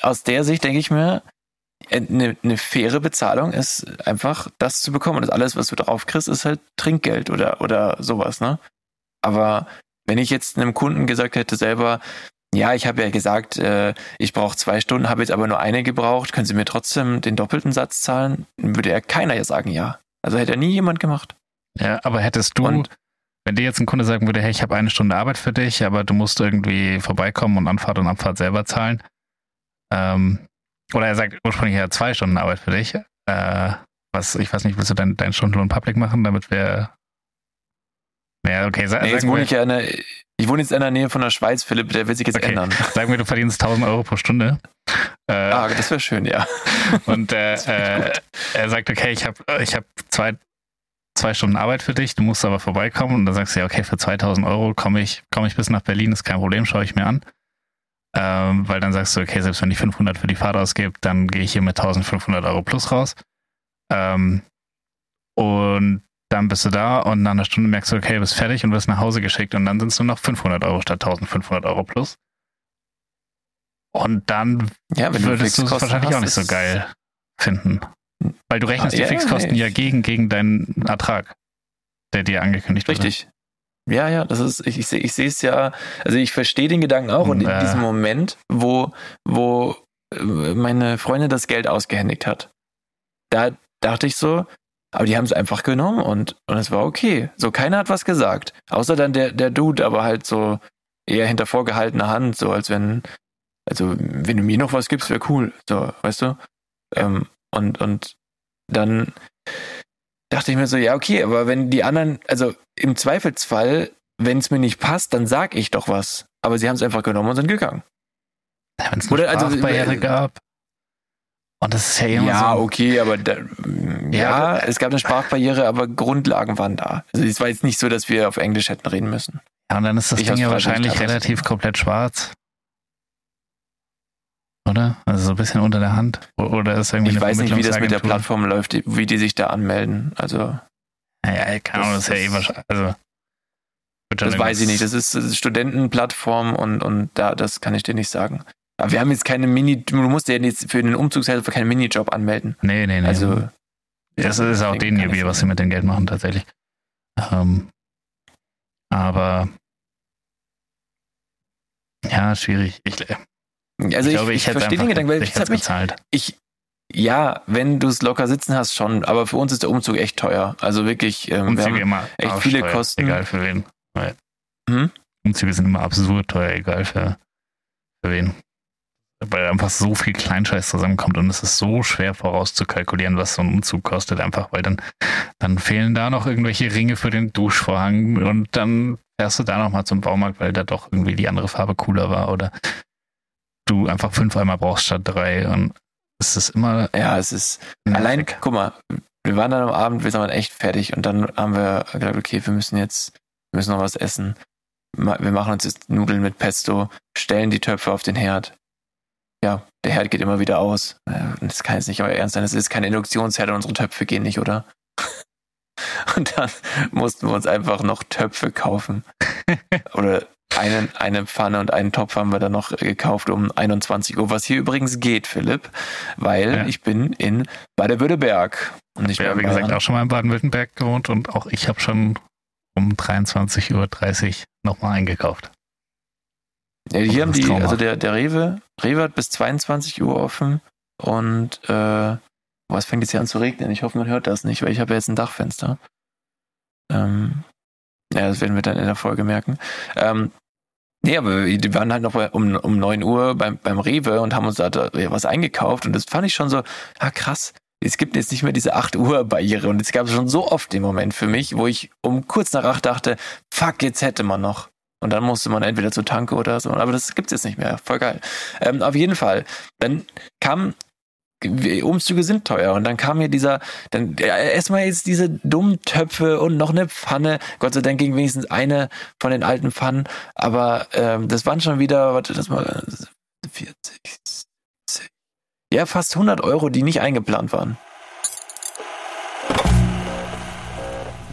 aus der Sicht denke ich mir, eine, eine faire Bezahlung ist einfach das zu bekommen. Und alles, was du drauf kriegst, ist halt Trinkgeld oder, oder sowas, ne? Aber wenn ich jetzt einem Kunden gesagt hätte selber, ja, ich habe ja gesagt, äh, ich brauche zwei Stunden, habe jetzt aber nur eine gebraucht, können Sie mir trotzdem den doppelten Satz zahlen? Dann würde ja keiner ja sagen, ja. Also hätte ja nie jemand gemacht. Ja, aber hättest du, und, wenn dir jetzt ein Kunde sagen würde, hey, ich habe eine Stunde Arbeit für dich, aber du musst irgendwie vorbeikommen und Anfahrt und Abfahrt selber zahlen, ähm, oder er sagt ursprünglich ja zwei Stunden Arbeit für dich. Äh, was, ich weiß nicht, willst du deinen dein Stundenlohn public machen, damit wir. Ja, okay, sa nee, jetzt wohne ich ja in der, ich wohne jetzt in der Nähe von der Schweiz, Philipp, der will sich jetzt okay. ändern. Sagen wir, du verdienst 1000 Euro pro Stunde. Äh, ah, das wäre schön, ja. Und äh, äh, er sagt, okay, ich habe ich hab zwei, zwei Stunden Arbeit für dich, du musst aber vorbeikommen. Und dann sagst du ja, okay, für 2000 Euro komme ich, komm ich bis nach Berlin, ist kein Problem, schaue ich mir an. Ähm, weil dann sagst du, okay, selbst wenn ich 500 für die Fahrt ausgebe, dann gehe ich hier mit 1500 Euro plus raus. Ähm, und dann bist du da und nach einer Stunde merkst du, okay, bist fertig und wirst nach Hause geschickt und dann sind es nur noch 500 Euro statt 1500 Euro plus. Und dann ja, würdest du es wahrscheinlich auch nicht so geil finden. Weil du rechnest ah, die yeah, Fixkosten ja gegen, gegen deinen Ertrag, der dir angekündigt wird. Richtig. Ja, ja, das ist, ich, ich sehe ich es ja, also ich verstehe den Gedanken auch und in äh. diesem Moment, wo, wo äh, meine Freundin das Geld ausgehändigt hat, da dachte ich so, aber die haben es einfach genommen und, und es war okay. So, keiner hat was gesagt. Außer dann der, der Dude, aber halt so eher hinter vorgehaltener Hand, so als wenn, also wenn du mir noch was gibst, wäre cool. So, weißt du? Ähm, und, und dann dachte ich mir so, ja, okay, aber wenn die anderen, also im Zweifelsfall, wenn es mir nicht passt, dann sag ich doch was. Aber sie haben es einfach genommen und sind gegangen. Wenn es eine also, Sprachbarriere also, gab. Und das ist ja immer Ja, so okay, aber da, ja, ja, es gab eine Sprachbarriere, aber Grundlagen waren da. Also es war jetzt nicht so, dass wir auf Englisch hätten reden müssen. Ja, und dann ist das ich Ding ja wahrscheinlich relativ komplett schwarz. Oder? Also so ein bisschen unter der Hand. Oder ist irgendwie Ich weiß nicht, wie das mit der Plattform läuft, wie die sich da anmelden. Also. Naja, keine Ahnung, das ist ja eh wahrscheinlich. Also, das weiß ich nicht. Das ist, das ist Studentenplattform und, und da, das kann ich dir nicht sagen. Aber wir haben jetzt keine Mini, du musst ja jetzt für den Umzugshelfer keinen Minijob anmelden. Nee, nee, nee. Also, das ist auch denen ihr, was sie mit dem Geld machen, tatsächlich. Ähm, aber ja, schwierig. Ich, äh, also ich, glaube, ich, ich verstehe den Gedanken, weil ich, ich, mich, ich ja, wenn du es locker sitzen hast, schon. Aber für uns ist der Umzug echt teuer. Also wirklich, ähm, wir haben immer echt viele teuer, Kosten. Egal für wen. Hm? Umzüge sind immer absurd teuer, egal für, für wen weil einfach so viel Kleinscheiß zusammenkommt und es ist so schwer vorauszukalkulieren, was so ein Umzug kostet, einfach weil dann, dann fehlen da noch irgendwelche Ringe für den Duschvorhang und dann fährst du da nochmal zum Baumarkt, weil da doch irgendwie die andere Farbe cooler war oder du einfach fünf einmal brauchst statt drei und es ist immer. Ja, es ist allein, guck mal, wir waren dann am Abend, wir sind dann echt fertig und dann haben wir gedacht, okay, wir müssen jetzt, wir müssen noch was essen. Wir machen uns jetzt Nudeln mit Pesto, stellen die Töpfe auf den Herd ja, der Herd geht immer wieder aus. Das kann jetzt nicht euer Ernst sein. Das ist kein Induktionsherd und unsere Töpfe gehen nicht, oder? Und dann mussten wir uns einfach noch Töpfe kaufen. Oder einen, eine Pfanne und einen Topf haben wir dann noch gekauft um 21 Uhr, was hier übrigens geht, Philipp, weil ja. ich bin in Baden-Württemberg. Und ich habe, wie gesagt, auch schon mal in Baden-Württemberg gewohnt und auch ich habe schon um 23.30 Uhr nochmal eingekauft. Ja, hier haben die, Trauma. also der, der Rewe, Rewe hat bis 22 Uhr offen und äh, es fängt jetzt hier an zu regnen. Ich hoffe, man hört das nicht, weil ich habe ja jetzt ein Dachfenster. Ähm, ja, das werden wir dann in der Folge merken. Ähm, nee, aber die waren halt noch um, um 9 Uhr beim, beim Rewe und haben uns da, was eingekauft und das fand ich schon so, ah krass, es gibt jetzt nicht mehr diese 8 Uhr Barriere und es gab schon so oft den Moment für mich, wo ich um kurz nach 8 dachte, fuck, jetzt hätte man noch. Und dann musste man entweder zur Tanke oder so. Aber das gibt's jetzt nicht mehr. Voll geil. Ähm, auf jeden Fall. Dann kam Umzüge sind teuer und dann kam mir dieser, dann ja, erstmal jetzt diese dummen Töpfe und noch eine Pfanne. Gott sei Dank ging wenigstens eine von den alten Pfannen, aber ähm, das waren schon wieder, warte, das mal 40, 60, ja fast 100 Euro, die nicht eingeplant waren.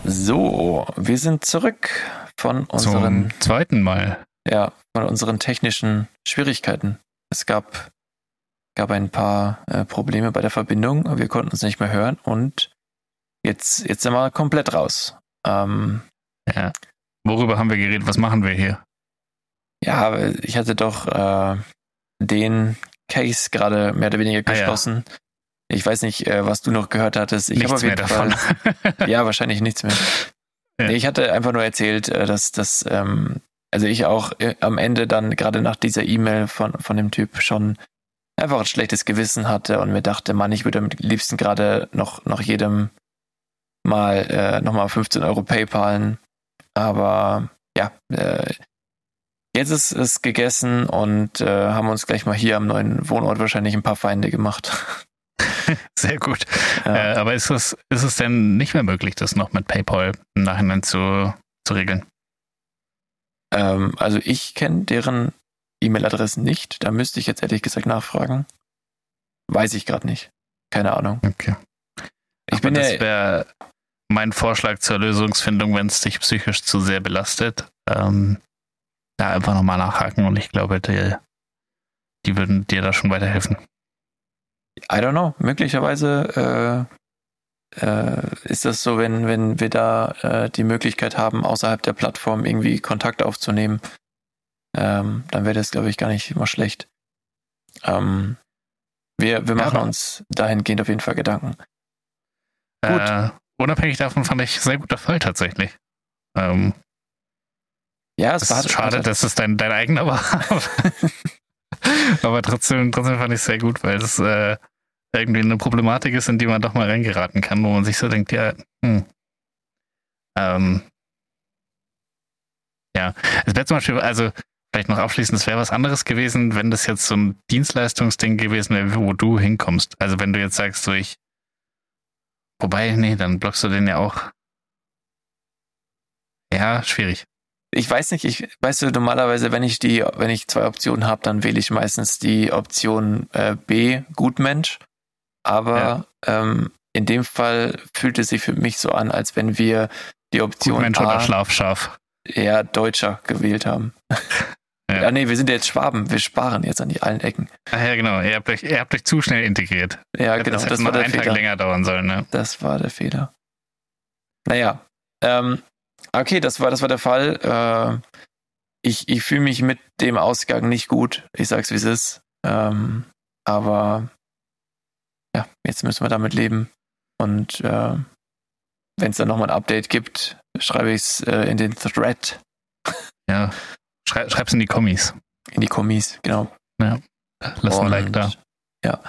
So, wir sind zurück von unseren Zum zweiten Mal. ja, von unseren technischen Schwierigkeiten. Es gab, gab ein paar äh, Probleme bei der Verbindung, wir konnten uns nicht mehr hören und jetzt, jetzt sind wir komplett raus. Ähm, Ja. Worüber haben wir geredet? Was machen wir hier? ja, ich hatte doch äh, den Case gerade mehr oder weniger Ah, ja. geschlossen. Ich weiß nicht, äh, was du noch gehört hattest. Ich habe Nichts mehr davon. Fall. Ja, wahrscheinlich nichts mehr. Ja. Nee, ich hatte einfach nur erzählt, äh, dass, dass ähm, also ich auch äh, am Ende dann gerade nach dieser E-Mail von, von dem Typ schon einfach ein schlechtes Gewissen hatte und mir dachte, Mann, ich würde am liebsten gerade noch, noch jedem mal äh, nochmal 15 Euro PayPalen. Aber ja, äh, jetzt ist es gegessen und äh, haben uns gleich mal hier am neuen Wohnort wahrscheinlich ein paar Feinde gemacht. Sehr gut. Ja. Äh, aber ist es, ist es denn nicht mehr möglich, das noch mit PayPal im Nachhinein zu, zu regeln? Ähm, also ich kenne deren E-Mail-Adressen nicht. Da müsste ich jetzt ehrlich gesagt nachfragen. Weiß ich gerade nicht. Keine Ahnung. Okay. Ich bin das wäre mein Vorschlag zur Lösungsfindung, wenn es dich psychisch zu sehr belastet. Ähm, da einfach nochmal nachhaken und ich glaube, die, die würden dir da schon weiterhelfen. I don't know. Möglicherweise äh, äh, ist das so, wenn, wenn wir da äh, die Möglichkeit haben, außerhalb der Plattform irgendwie Kontakt aufzunehmen, ähm, dann wäre das, glaube ich, gar nicht immer schlecht. Ähm, wir, wir Ja, machen aber- uns dahingehend auf jeden Fall Gedanken. Gut. Äh, unabhängig davon fand ich sehr guter Fall tatsächlich. Ähm, Ja, es es war ist schade, dass es dein, dein eigener war. Aber trotzdem, trotzdem fand ich es sehr gut, weil es äh, irgendwie eine Problematik ist, in die man doch mal reingeraten kann, wo man sich so denkt, ja, hm. Ähm, ja, es wäre zum Beispiel, also vielleicht noch abschließend, es wäre was anderes gewesen, wenn das jetzt so ein Dienstleistungsding gewesen wäre, wo du hinkommst. Also wenn du jetzt sagst, so ich, wobei, nee, dann blockst du den ja auch. Ja, schwierig. Ich weiß nicht, ich weißt du, normalerweise, wenn ich die, wenn ich zwei Optionen habe, dann wähle ich meistens die Option äh, B, Gutmensch. Aber ähm, in dem Fall fühlt es sich für mich so an, als wenn wir die Option Gut Mensch A oder Schlafschaf. eher Deutscher gewählt haben. Ja. Ja. nee, wir sind ja jetzt Schwaben, wir sparen jetzt an die allen Ecken. Ach ja, genau. Ihr habt euch, ihr habt euch zu schnell integriert. Ja, genau, das noch war der einen Tag Fehler. länger dauern sollen, ne? Das war der Fehler. Naja, ähm, okay, das war, das war der Fall. Äh, ich ich fühle mich mit dem Ausgang nicht gut. Ich sag's, wie es ist. Ähm, aber ja, jetzt müssen wir damit leben. Und äh, wenn es dann nochmal ein Update gibt, schreibe ich es äh, in den Thread, Ja. Schrei, schreib's in die Kommis. in die Kommis, genau. Lass ein Like da. Ja.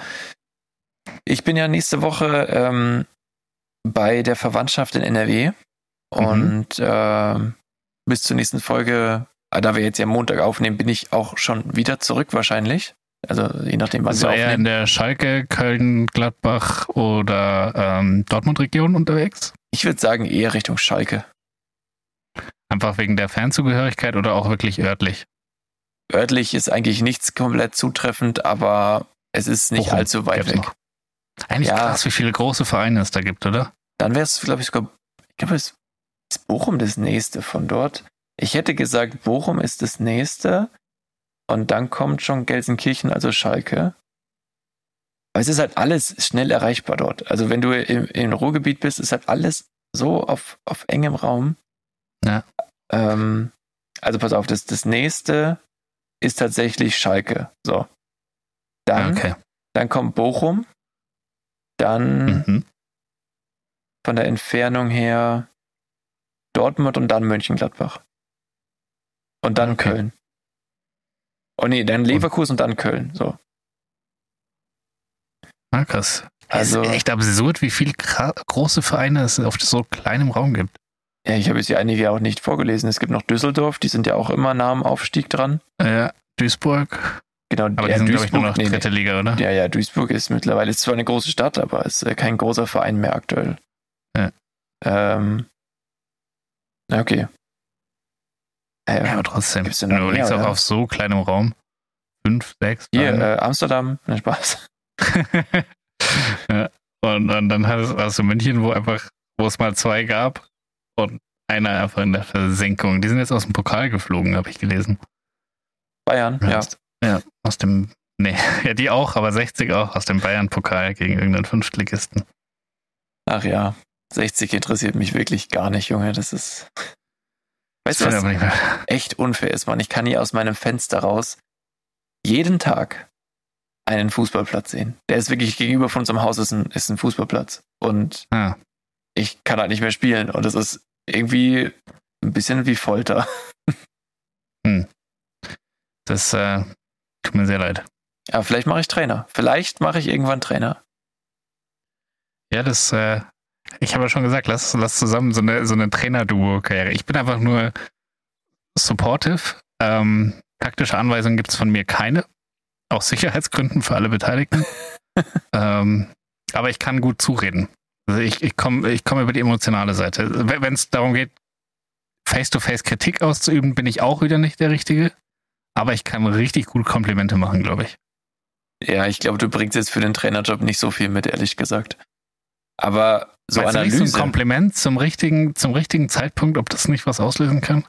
Ich bin ja nächste Woche ähm, bei der Verwandtschaft in NRW Mhm. und ähm, bis zur nächsten Folge, äh, da wir jetzt ja Montag aufnehmen, bin ich auch schon wieder zurück wahrscheinlich. Also je nachdem, Also wir eher in aufnehmen. der Schalke, Köln, Gladbach oder ähm, Dortmund-Region unterwegs? Ich würde sagen eher Richtung Schalke. Einfach wegen der Fernzugehörigkeit oder auch wirklich örtlich? Örtlich ist eigentlich nichts komplett zutreffend, aber es ist nicht Bochum allzu weit weg. noch. Eigentlich Ja. krass, wie viele große Vereine es da gibt, oder? Dann wäre es, glaube ich, sogar, ich glaube, es ist Bochum das nächste von dort. Ich hätte gesagt, Bochum ist das nächste und dann kommt schon Gelsenkirchen, also Schalke. Aber es ist halt alles schnell erreichbar dort. Also wenn du im, im Ruhrgebiet bist, ist halt alles so auf, auf engem Raum. Ja. Ähm, also pass auf, das, das nächste ist tatsächlich Schalke. So. Dann, okay. dann kommt Bochum. Dann Mhm. von der Entfernung her Dortmund und dann Mönchengladbach. Und dann Okay. Köln. Oh nee, dann Leverkusen und dann Köln. So. Ah, krass. Also- Also, ist echt absurd, wie viele große Vereine es auf so kleinem Raum gibt. Ja, ich habe jetzt hier einige auch nicht vorgelesen. Es gibt noch Düsseldorf, die sind ja auch immer nah am Aufstieg dran. Ja, Duisburg. Genau, Aber die sind, glaube ich, nur noch nee. dritte Liga, oder? Ja, ja, Duisburg ist mittlerweile ist zwar eine große Stadt, aber ist äh, kein großer Verein mehr aktuell. Ja. Ähm, okay. Äh, Ja, aber trotzdem. Gibt's denn du liegst auch auf so kleinem Raum. Fünf, sechs. hier, äh, Amsterdam, ne Spaß. ja. und, und dann hast, hast du München, wo einfach, wo es mal zwei gab und einer einfach in der Versenkung. Die sind jetzt aus dem Pokal geflogen, habe ich gelesen. Bayern, ja. Ja, aus dem, nee, ja, die auch, aber 60 auch, aus dem Bayern-Pokal gegen irgendeinen Fünftligisten. Ach ja, 60 interessiert mich wirklich gar nicht, Junge. Das ist. Weißt du, Das was nicht mehr. echt unfair ist, Mann? Ich kann hier aus meinem Fenster raus jeden Tag einen Fußballplatz sehen. Der ist wirklich gegenüber von unserem Haus ist ein, ist ein Fußballplatz. Und Ah, ich kann halt nicht mehr spielen. Und das ist irgendwie ein bisschen wie Folter. das äh, tut mir sehr leid. Aber vielleicht mache ich Trainer. Vielleicht mache ich irgendwann Trainer. Ja, das, äh, ich habe ja schon gesagt, lass, lass zusammen so eine, so eine Trainer-Duo-Karriere. Ich bin einfach nur supportive. Ähm, taktische Anweisungen gibt es von mir keine. Aus Sicherheitsgründen für alle Beteiligten. ähm, aber ich kann gut zureden. Also ich, ich komme ich komm über die emotionale Seite. Wenn es darum geht, face-to-face Kritik auszuüben, bin ich auch wieder nicht der Richtige. Aber ich kann richtig gut Komplimente machen, glaube ich. Ja, ich glaube, du bringst jetzt für den Trainerjob nicht so viel mit, ehrlich gesagt. Aber so Meinst du nicht, so Analyse. ein Kompliment zum richtigen, zum richtigen Zeitpunkt, ob das nicht was auslösen kann?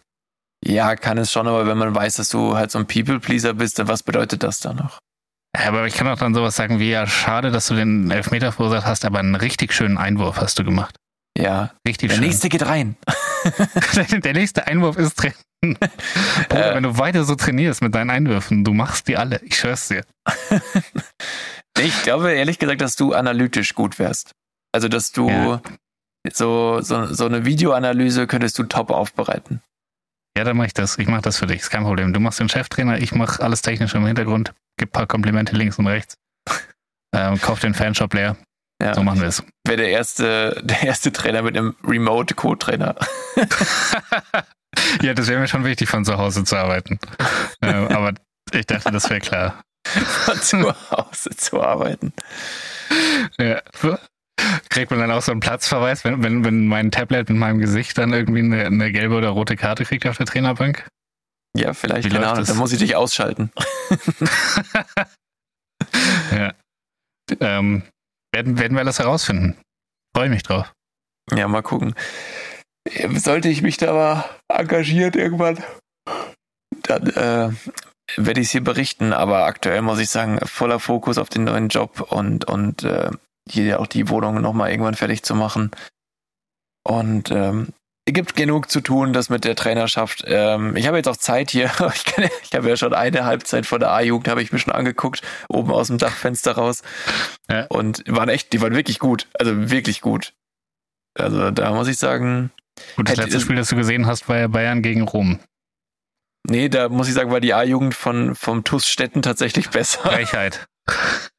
ja, kann es schon, aber wenn man weiß, dass du halt so ein People-Pleaser bist, dann was bedeutet das dann noch? Ja, aber ich kann auch dann sowas sagen wie, ja, schade, dass du den Elfmeter verursacht hast, aber einen richtig schönen Einwurf hast du gemacht. Ja, Richtig der schön. nächste geht rein. der nächste Einwurf ist drin. Bruder, Äh. wenn du weiter so trainierst mit deinen Einwürfen, du machst die alle. Ich schwör's dir. Ich glaube ehrlich gesagt, dass du analytisch gut wärst. Also, dass du Ja. so, so, so eine Videoanalyse könntest du top aufbereiten. Ja, dann mach ich das. Ich mach das für dich. Ist kein Problem. Du machst den Cheftrainer, ich mach alles technisch im Hintergrund, gib ein paar Komplimente links und rechts. Ähm, kauf den Fanshop leer. Ja. So machen wir es. Wäre der erste, der erste Trainer mit einem Remote-Code-Trainer. ja, das wäre mir schon wichtig, von zu Hause zu arbeiten. ähm, aber ich dachte, das wäre klar. von zu Hause zu arbeiten. Ja. Kriegt man dann auch so einen Platzverweis, wenn, wenn, wenn mein Tablet mit meinem Gesicht dann irgendwie eine, eine gelbe oder rote Karte kriegt auf der Trainerbank? Ja, vielleicht, Wie keine Ahnung, das? dann muss ich dich ausschalten. Ja. Ähm, werden, werden wir alles herausfinden. Freue mich drauf. Ja, mal gucken. Sollte ich mich da mal engagieren irgendwann, dann äh, werde ich es hier berichten. Aber aktuell muss ich sagen, voller Fokus auf den neuen Job und, und äh, hier auch die Wohnung nochmal irgendwann fertig zu machen. Und ähm, es gibt genug zu tun, das mit der Trainerschaft. Ähm, ich habe jetzt auch Zeit hier. Ich, kann, ich habe ja schon eine Halbzeit von der A-Jugend, habe ich mir schon angeguckt, oben aus dem Dachfenster raus. Ja. Und die waren echt, die waren wirklich gut. Also wirklich gut. Also da muss ich sagen, Gut, das letzte Spiel, das du gesehen hast, war ja Bayern gegen Rom. nee, da muss ich sagen, war die A-Jugend von vom TuS Stetten tatsächlich besser. Frechheit.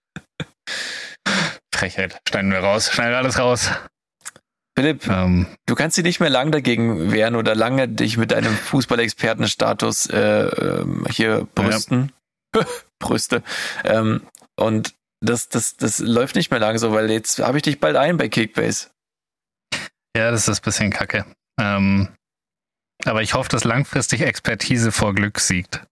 Frechheit. Schneiden wir raus. Schneiden wir alles raus. Philipp, Ähm, du kannst dich nicht mehr lang dagegen wehren oder lange dich mit deinem Fußballexpertenstatus äh, ähm, hier brüsten. Brüste. Ähm, und das, das, das läuft nicht mehr lang so, weil jetzt habe ich dich bald ein bei Kickbase. ja, das ist ein bisschen kacke. Ähm, aber ich hoffe, dass langfristig Expertise vor Glück siegt.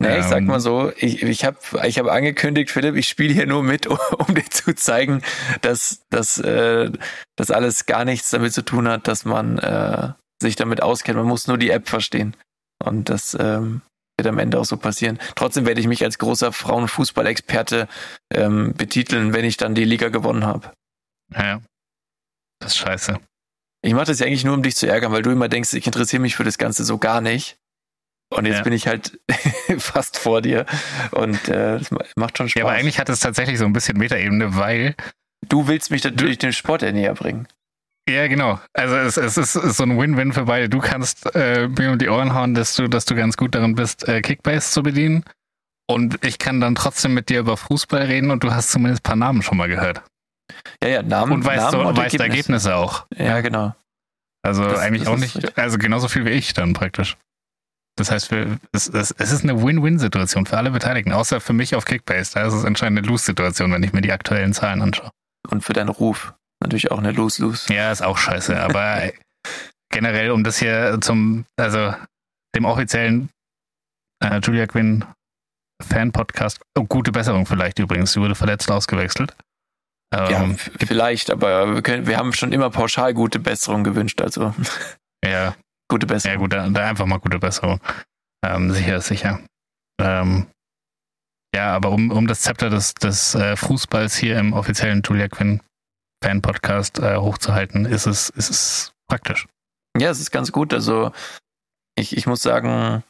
Nee, ich sag Ähm. mal so, ich, ich habe ich hab angekündigt, Philipp, ich spiele hier nur mit, um, um dir zu zeigen, dass, dass äh, das alles gar nichts damit zu tun hat, dass man äh, sich damit auskennt. Man muss nur die App verstehen. Und das ähm, wird am Ende auch so passieren. Trotzdem werde ich mich als großer Frauenfußball-Experte ähm, betiteln, wenn ich dann die Liga gewonnen habe. Ja. Das ist scheiße. Ich mache das ja eigentlich nur, um dich zu ärgern, weil du immer denkst, ich interessiere mich für das Ganze so gar nicht. Und jetzt Ja. bin ich halt fast vor dir. Und äh, das ma- macht schon Spaß. Ja, aber eigentlich hat es tatsächlich so ein bisschen Metaebene, weil du willst mich natürlich dem Sport ja näher bringen. Ja, genau. Also es, es ist so ein Win-Win für beide. Du kannst äh, mir um die Ohren hauen, dass du, dass du ganz gut darin bist, äh, Kickbase zu bedienen. Und ich kann dann trotzdem mit dir über Fußball reden und du hast zumindest ein paar Namen schon mal gehört. Ja, ja, Namen, Und weißt, Namen so, und weißt Ergebnisse. Ergebnisse auch. Ja, genau. Also Das- eigentlich das auch nicht, also genauso viel wie ich dann praktisch. Das heißt, wir, es, es, es ist eine Win-Win-Situation für alle Beteiligten, außer für mich auf Kickbase. Da ist es anscheinend eine Lose-Situation, wenn ich mir die aktuellen Zahlen anschaue. Und für deinen Ruf. Natürlich auch eine Lose-Lose. Ja, ist auch scheiße, aber generell, um das hier zum, also dem offiziellen äh, Julia Quinn Fan-Podcast, oh, gute Besserung vielleicht übrigens, sie wurde verletzt ausgewechselt. Ja, Ähm, f- vielleicht, aber wir, können, wir haben schon immer pauschal gute Besserung gewünscht. Also ja, gute ja Besserung. gut, da, da einfach mal gute Besserung. Ähm, sicher ist sicher. Ähm, ja, aber um, um das Zepter des, des äh, Fußballs hier im offiziellen Julia Quinn Fan-Podcast äh, hochzuhalten, ist es, ist es praktisch. Ja, es ist ganz gut. Also ich, ich muss sagen,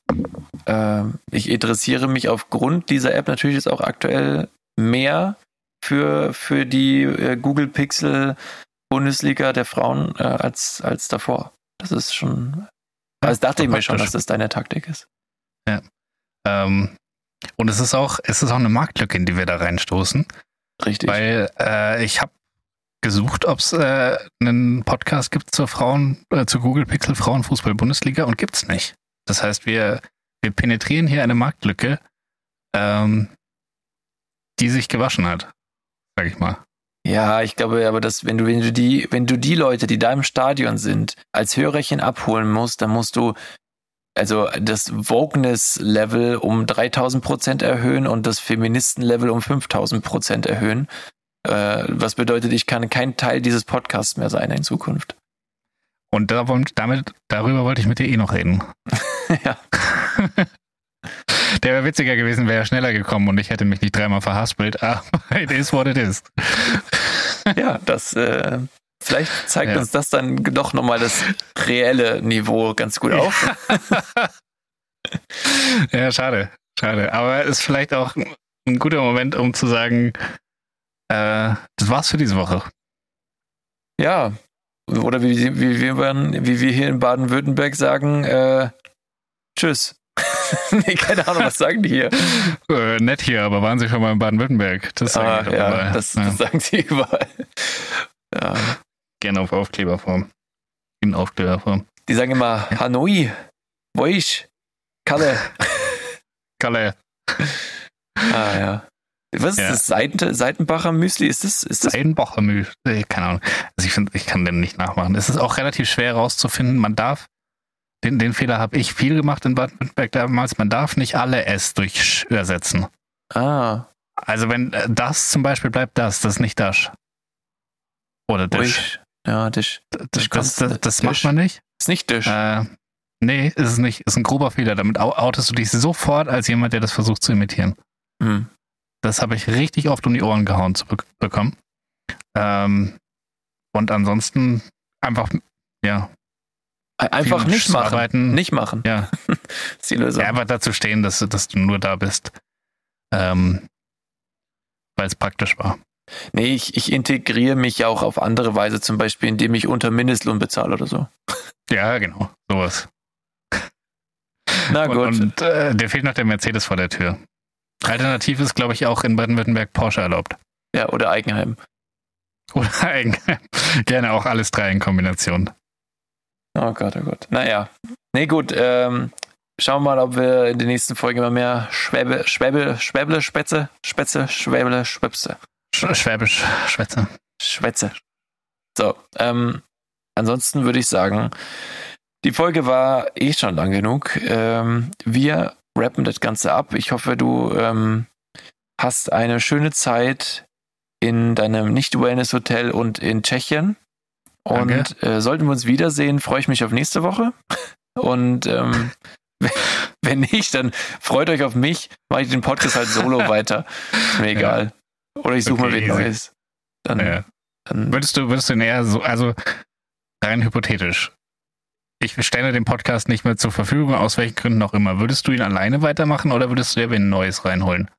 äh, ich interessiere mich aufgrund dieser App natürlich jetzt auch aktuell mehr für, für die äh, Google Pixel Bundesliga der Frauen äh, als, als davor. Das ist schon. Also dachte ich mir schon, dass das deine Taktik ist. Ähm, und es ist auch, es ist auch eine Marktlücke, in die wir da reinstoßen, Richtig. weil äh, ich habe gesucht, ob es äh, einen Podcast gibt zur Frauen, äh, zu Google Pixel Frauenfußball Bundesliga und gibt's nicht. Das heißt, wir, wir penetrieren hier eine Marktlücke, ähm, die sich gewaschen hat, sag ich mal. Ja, ich glaube aber, dass wenn du, wenn du die, wenn du die Leute, die da im Stadion sind, als Hörerchen abholen musst, dann musst du also das Wokeness-Level um 3000 Prozent erhöhen und das Feministen-Level um 5000 Prozent erhöhen. Äh, was bedeutet, ich kann kein Teil dieses Podcasts mehr sein in Zukunft. Und da, damit, darüber wollte ich mit dir eh noch reden. ja. Der wäre witziger gewesen, wäre er schneller gekommen und ich hätte mich nicht dreimal verhaspelt, aber it is what it is. ja, das äh, vielleicht zeigt Ja. uns das dann doch nochmal das reelle Niveau ganz gut auf. Ja, schade, schade. Aber ist vielleicht auch ein guter Moment, um zu sagen, äh, das war's für diese Woche. Ja. Oder wie, wie, wie, wir, wie wir hier in Baden-Württemberg sagen, äh, tschüss. nee, keine Ahnung, was sagen die hier? Äh, nett hier, aber waren Sie schon mal in Baden-Württemberg? Das Ah, doch ja, überall. das, Ja, das sagen sie überall. Ja. Gerne auf Aufkleberform. In Aufkleberform. Die sagen immer Hanoi, Voisch, Kalle. Kalle. Ah ja. Was ist Ja. das? Seiten, Seitenbacher Müsli? Ist das, ist das Seidenbacher. Äh, Keine Ahnung. Also ich finde, ich kann den nicht nachmachen. Es ist auch relativ schwer herauszufinden. Man darf, den, den Fehler habe ich viel gemacht in Baden-Württemberg damals, man darf nicht alle S durch ersetzen. Ah, Also wenn äh, das zum Beispiel bleibt das, das ist nicht das. Oder Dish. Ja, Dish. Das, das, das, das macht man nicht. Ist nicht Dish. Äh, nee, ist es nicht. Ist ein grober Fehler. Damit outest du dich sofort als jemand, der das versucht zu imitieren. Hm. Das habe ich richtig oft um die Ohren gehauen zu be bekommen. Ähm, und ansonsten einfach, ja, Einfach nicht machen. arbeiten. Nicht machen. ja, ist die Lösung. ja einfach dazu stehen, dass, du- dass du nur da bist. Ähm, weil es praktisch war. Nee, ich, ich integriere mich ja auch auf andere Weise, zum Beispiel, indem ich unter Mindestlohn bezahle oder so. Ja, genau. Sowas. Na gut. Und, und äh, der fehlt noch der Mercedes vor der Tür. Alternativ ist, glaube ich, auch in Baden-Württemberg Porsche erlaubt. ja, oder Eigenheim. Oder Eigenheim. Gerne auch alles drei in Kombination. Oh Gott, oh Gott. Naja. Nee, gut. Ähm, schauen wir mal, ob wir in den nächsten Folgen immer mehr Schwäbe, Schwäbe, Schwäble, Spätze, Spätze, Schwäble, Schwäpse, Sch Schwäbisch, Schwätze. Schwätze. So, ähm, ansonsten würde ich sagen, die Folge war eh schon lang genug. Ähm, wir rappen das Ganze ab. Ich hoffe, du ähm, hast eine schöne Zeit in deinem Nicht-Wellness-Hotel und in Tschechien. Und äh, sollten wir uns wiedersehen, freue ich mich auf nächste Woche. Und ähm, wenn nicht, dann freut euch auf mich, mache ich den Podcast halt solo weiter. Ist mir egal. Oder ich suche mal Okay, wieder easy. Neues. Dann, Ja. dann Würdest du, würdest du eher so, also rein hypothetisch. ich stelle den Podcast nicht mehr zur Verfügung, aus welchen Gründen auch immer. Würdest du ihn alleine weitermachen oder würdest du dir ein neues reinholen?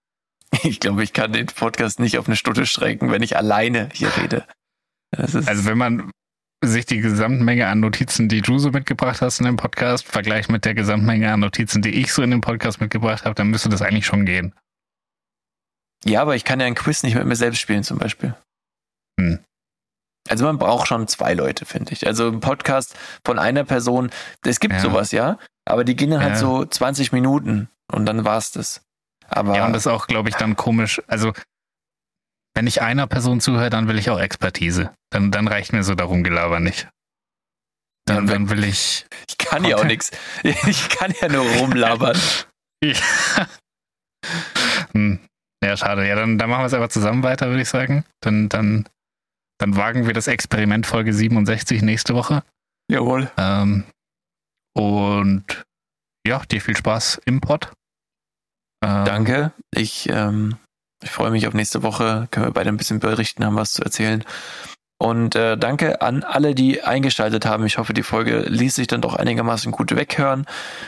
Ich glaube, ich kann den Podcast nicht auf eine Stunde strecken, wenn ich alleine hier rede. also wenn man sich die Gesamtmenge an Notizen, die du so mitgebracht hast in dem Podcast, vergleicht mit der Gesamtmenge an Notizen, die ich so in dem Podcast mitgebracht habe, dann müsste das eigentlich schon gehen. Ja, aber ich kann ja ein Quiz nicht mit mir selbst spielen zum Beispiel. Hm. Also man braucht schon zwei Leute, finde ich. Also ein Podcast von einer Person, es gibt ja. sowas, ja, aber die gehen dann halt ja. so 20 Minuten und dann war's das. Aber ja, und das ist auch, glaube ich, dann komisch. Also wenn ich einer Person zuhöre, dann will ich auch Expertise. Dann, dann reicht mir so darum Gelaber nicht. Dann, dann will ich. Ich kann ja auch nichts. Ich kann ja nur rumlabern. ja. Hm. ja, schade. Ja, dann, dann machen wir es einfach zusammen weiter, würde ich sagen. Dann, dann, dann wagen wir das Experiment Folge 67 nächste Woche. Jawohl. Ähm, und ja, dir viel Spaß im Pod. Ähm, Danke. Ich ähm, ich freue mich auf nächste Woche. Können wir beide ein bisschen berichten, haben was zu erzählen. Und äh, danke an alle, die eingeschaltet haben. Ich hoffe, die Folge ließ sich dann doch einigermaßen gut weghören.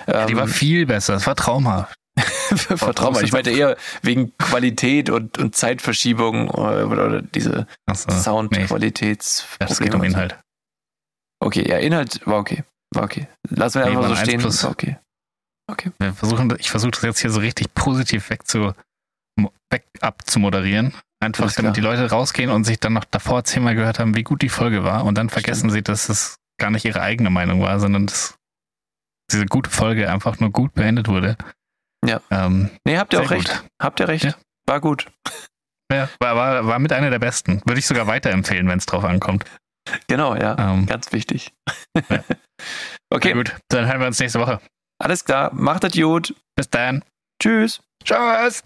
Ja, die ähm, war viel besser. Es war traumhaft. war traumhaft. Ich meinte eher wegen Qualität und, und Zeitverschiebung oder, oder diese so, Soundqualitätsprobleme. Es geht um Inhalt. Okay, ja, Inhalt war okay. War okay. Lassen wir nee, einfach so stehen. Plus. War okay. Okay. Wir versuchen, ich versuche das jetzt hier so richtig positiv wegzu, Backup zu moderieren. Einfach, damit die Leute rausgehen und sich dann noch davor zehnmal gehört haben, wie gut die Folge war. Und dann vergessen Stimmt. sie, dass es gar nicht ihre eigene Meinung war, sondern dass diese gute Folge einfach nur gut beendet wurde. Ja. Ähm, nee, habt ihr auch recht. Gut. Habt ihr recht. Ja. War gut. Ja, war, war, war mit einer der besten. Würde ich sogar weiterempfehlen, wenn es drauf ankommt. Genau, ja. Ähm, Ganz wichtig. Ja. okay. Na gut, dann hören wir uns nächste Woche. Alles klar. Macht das gut. Bis dann. Tschüss. Tschüss.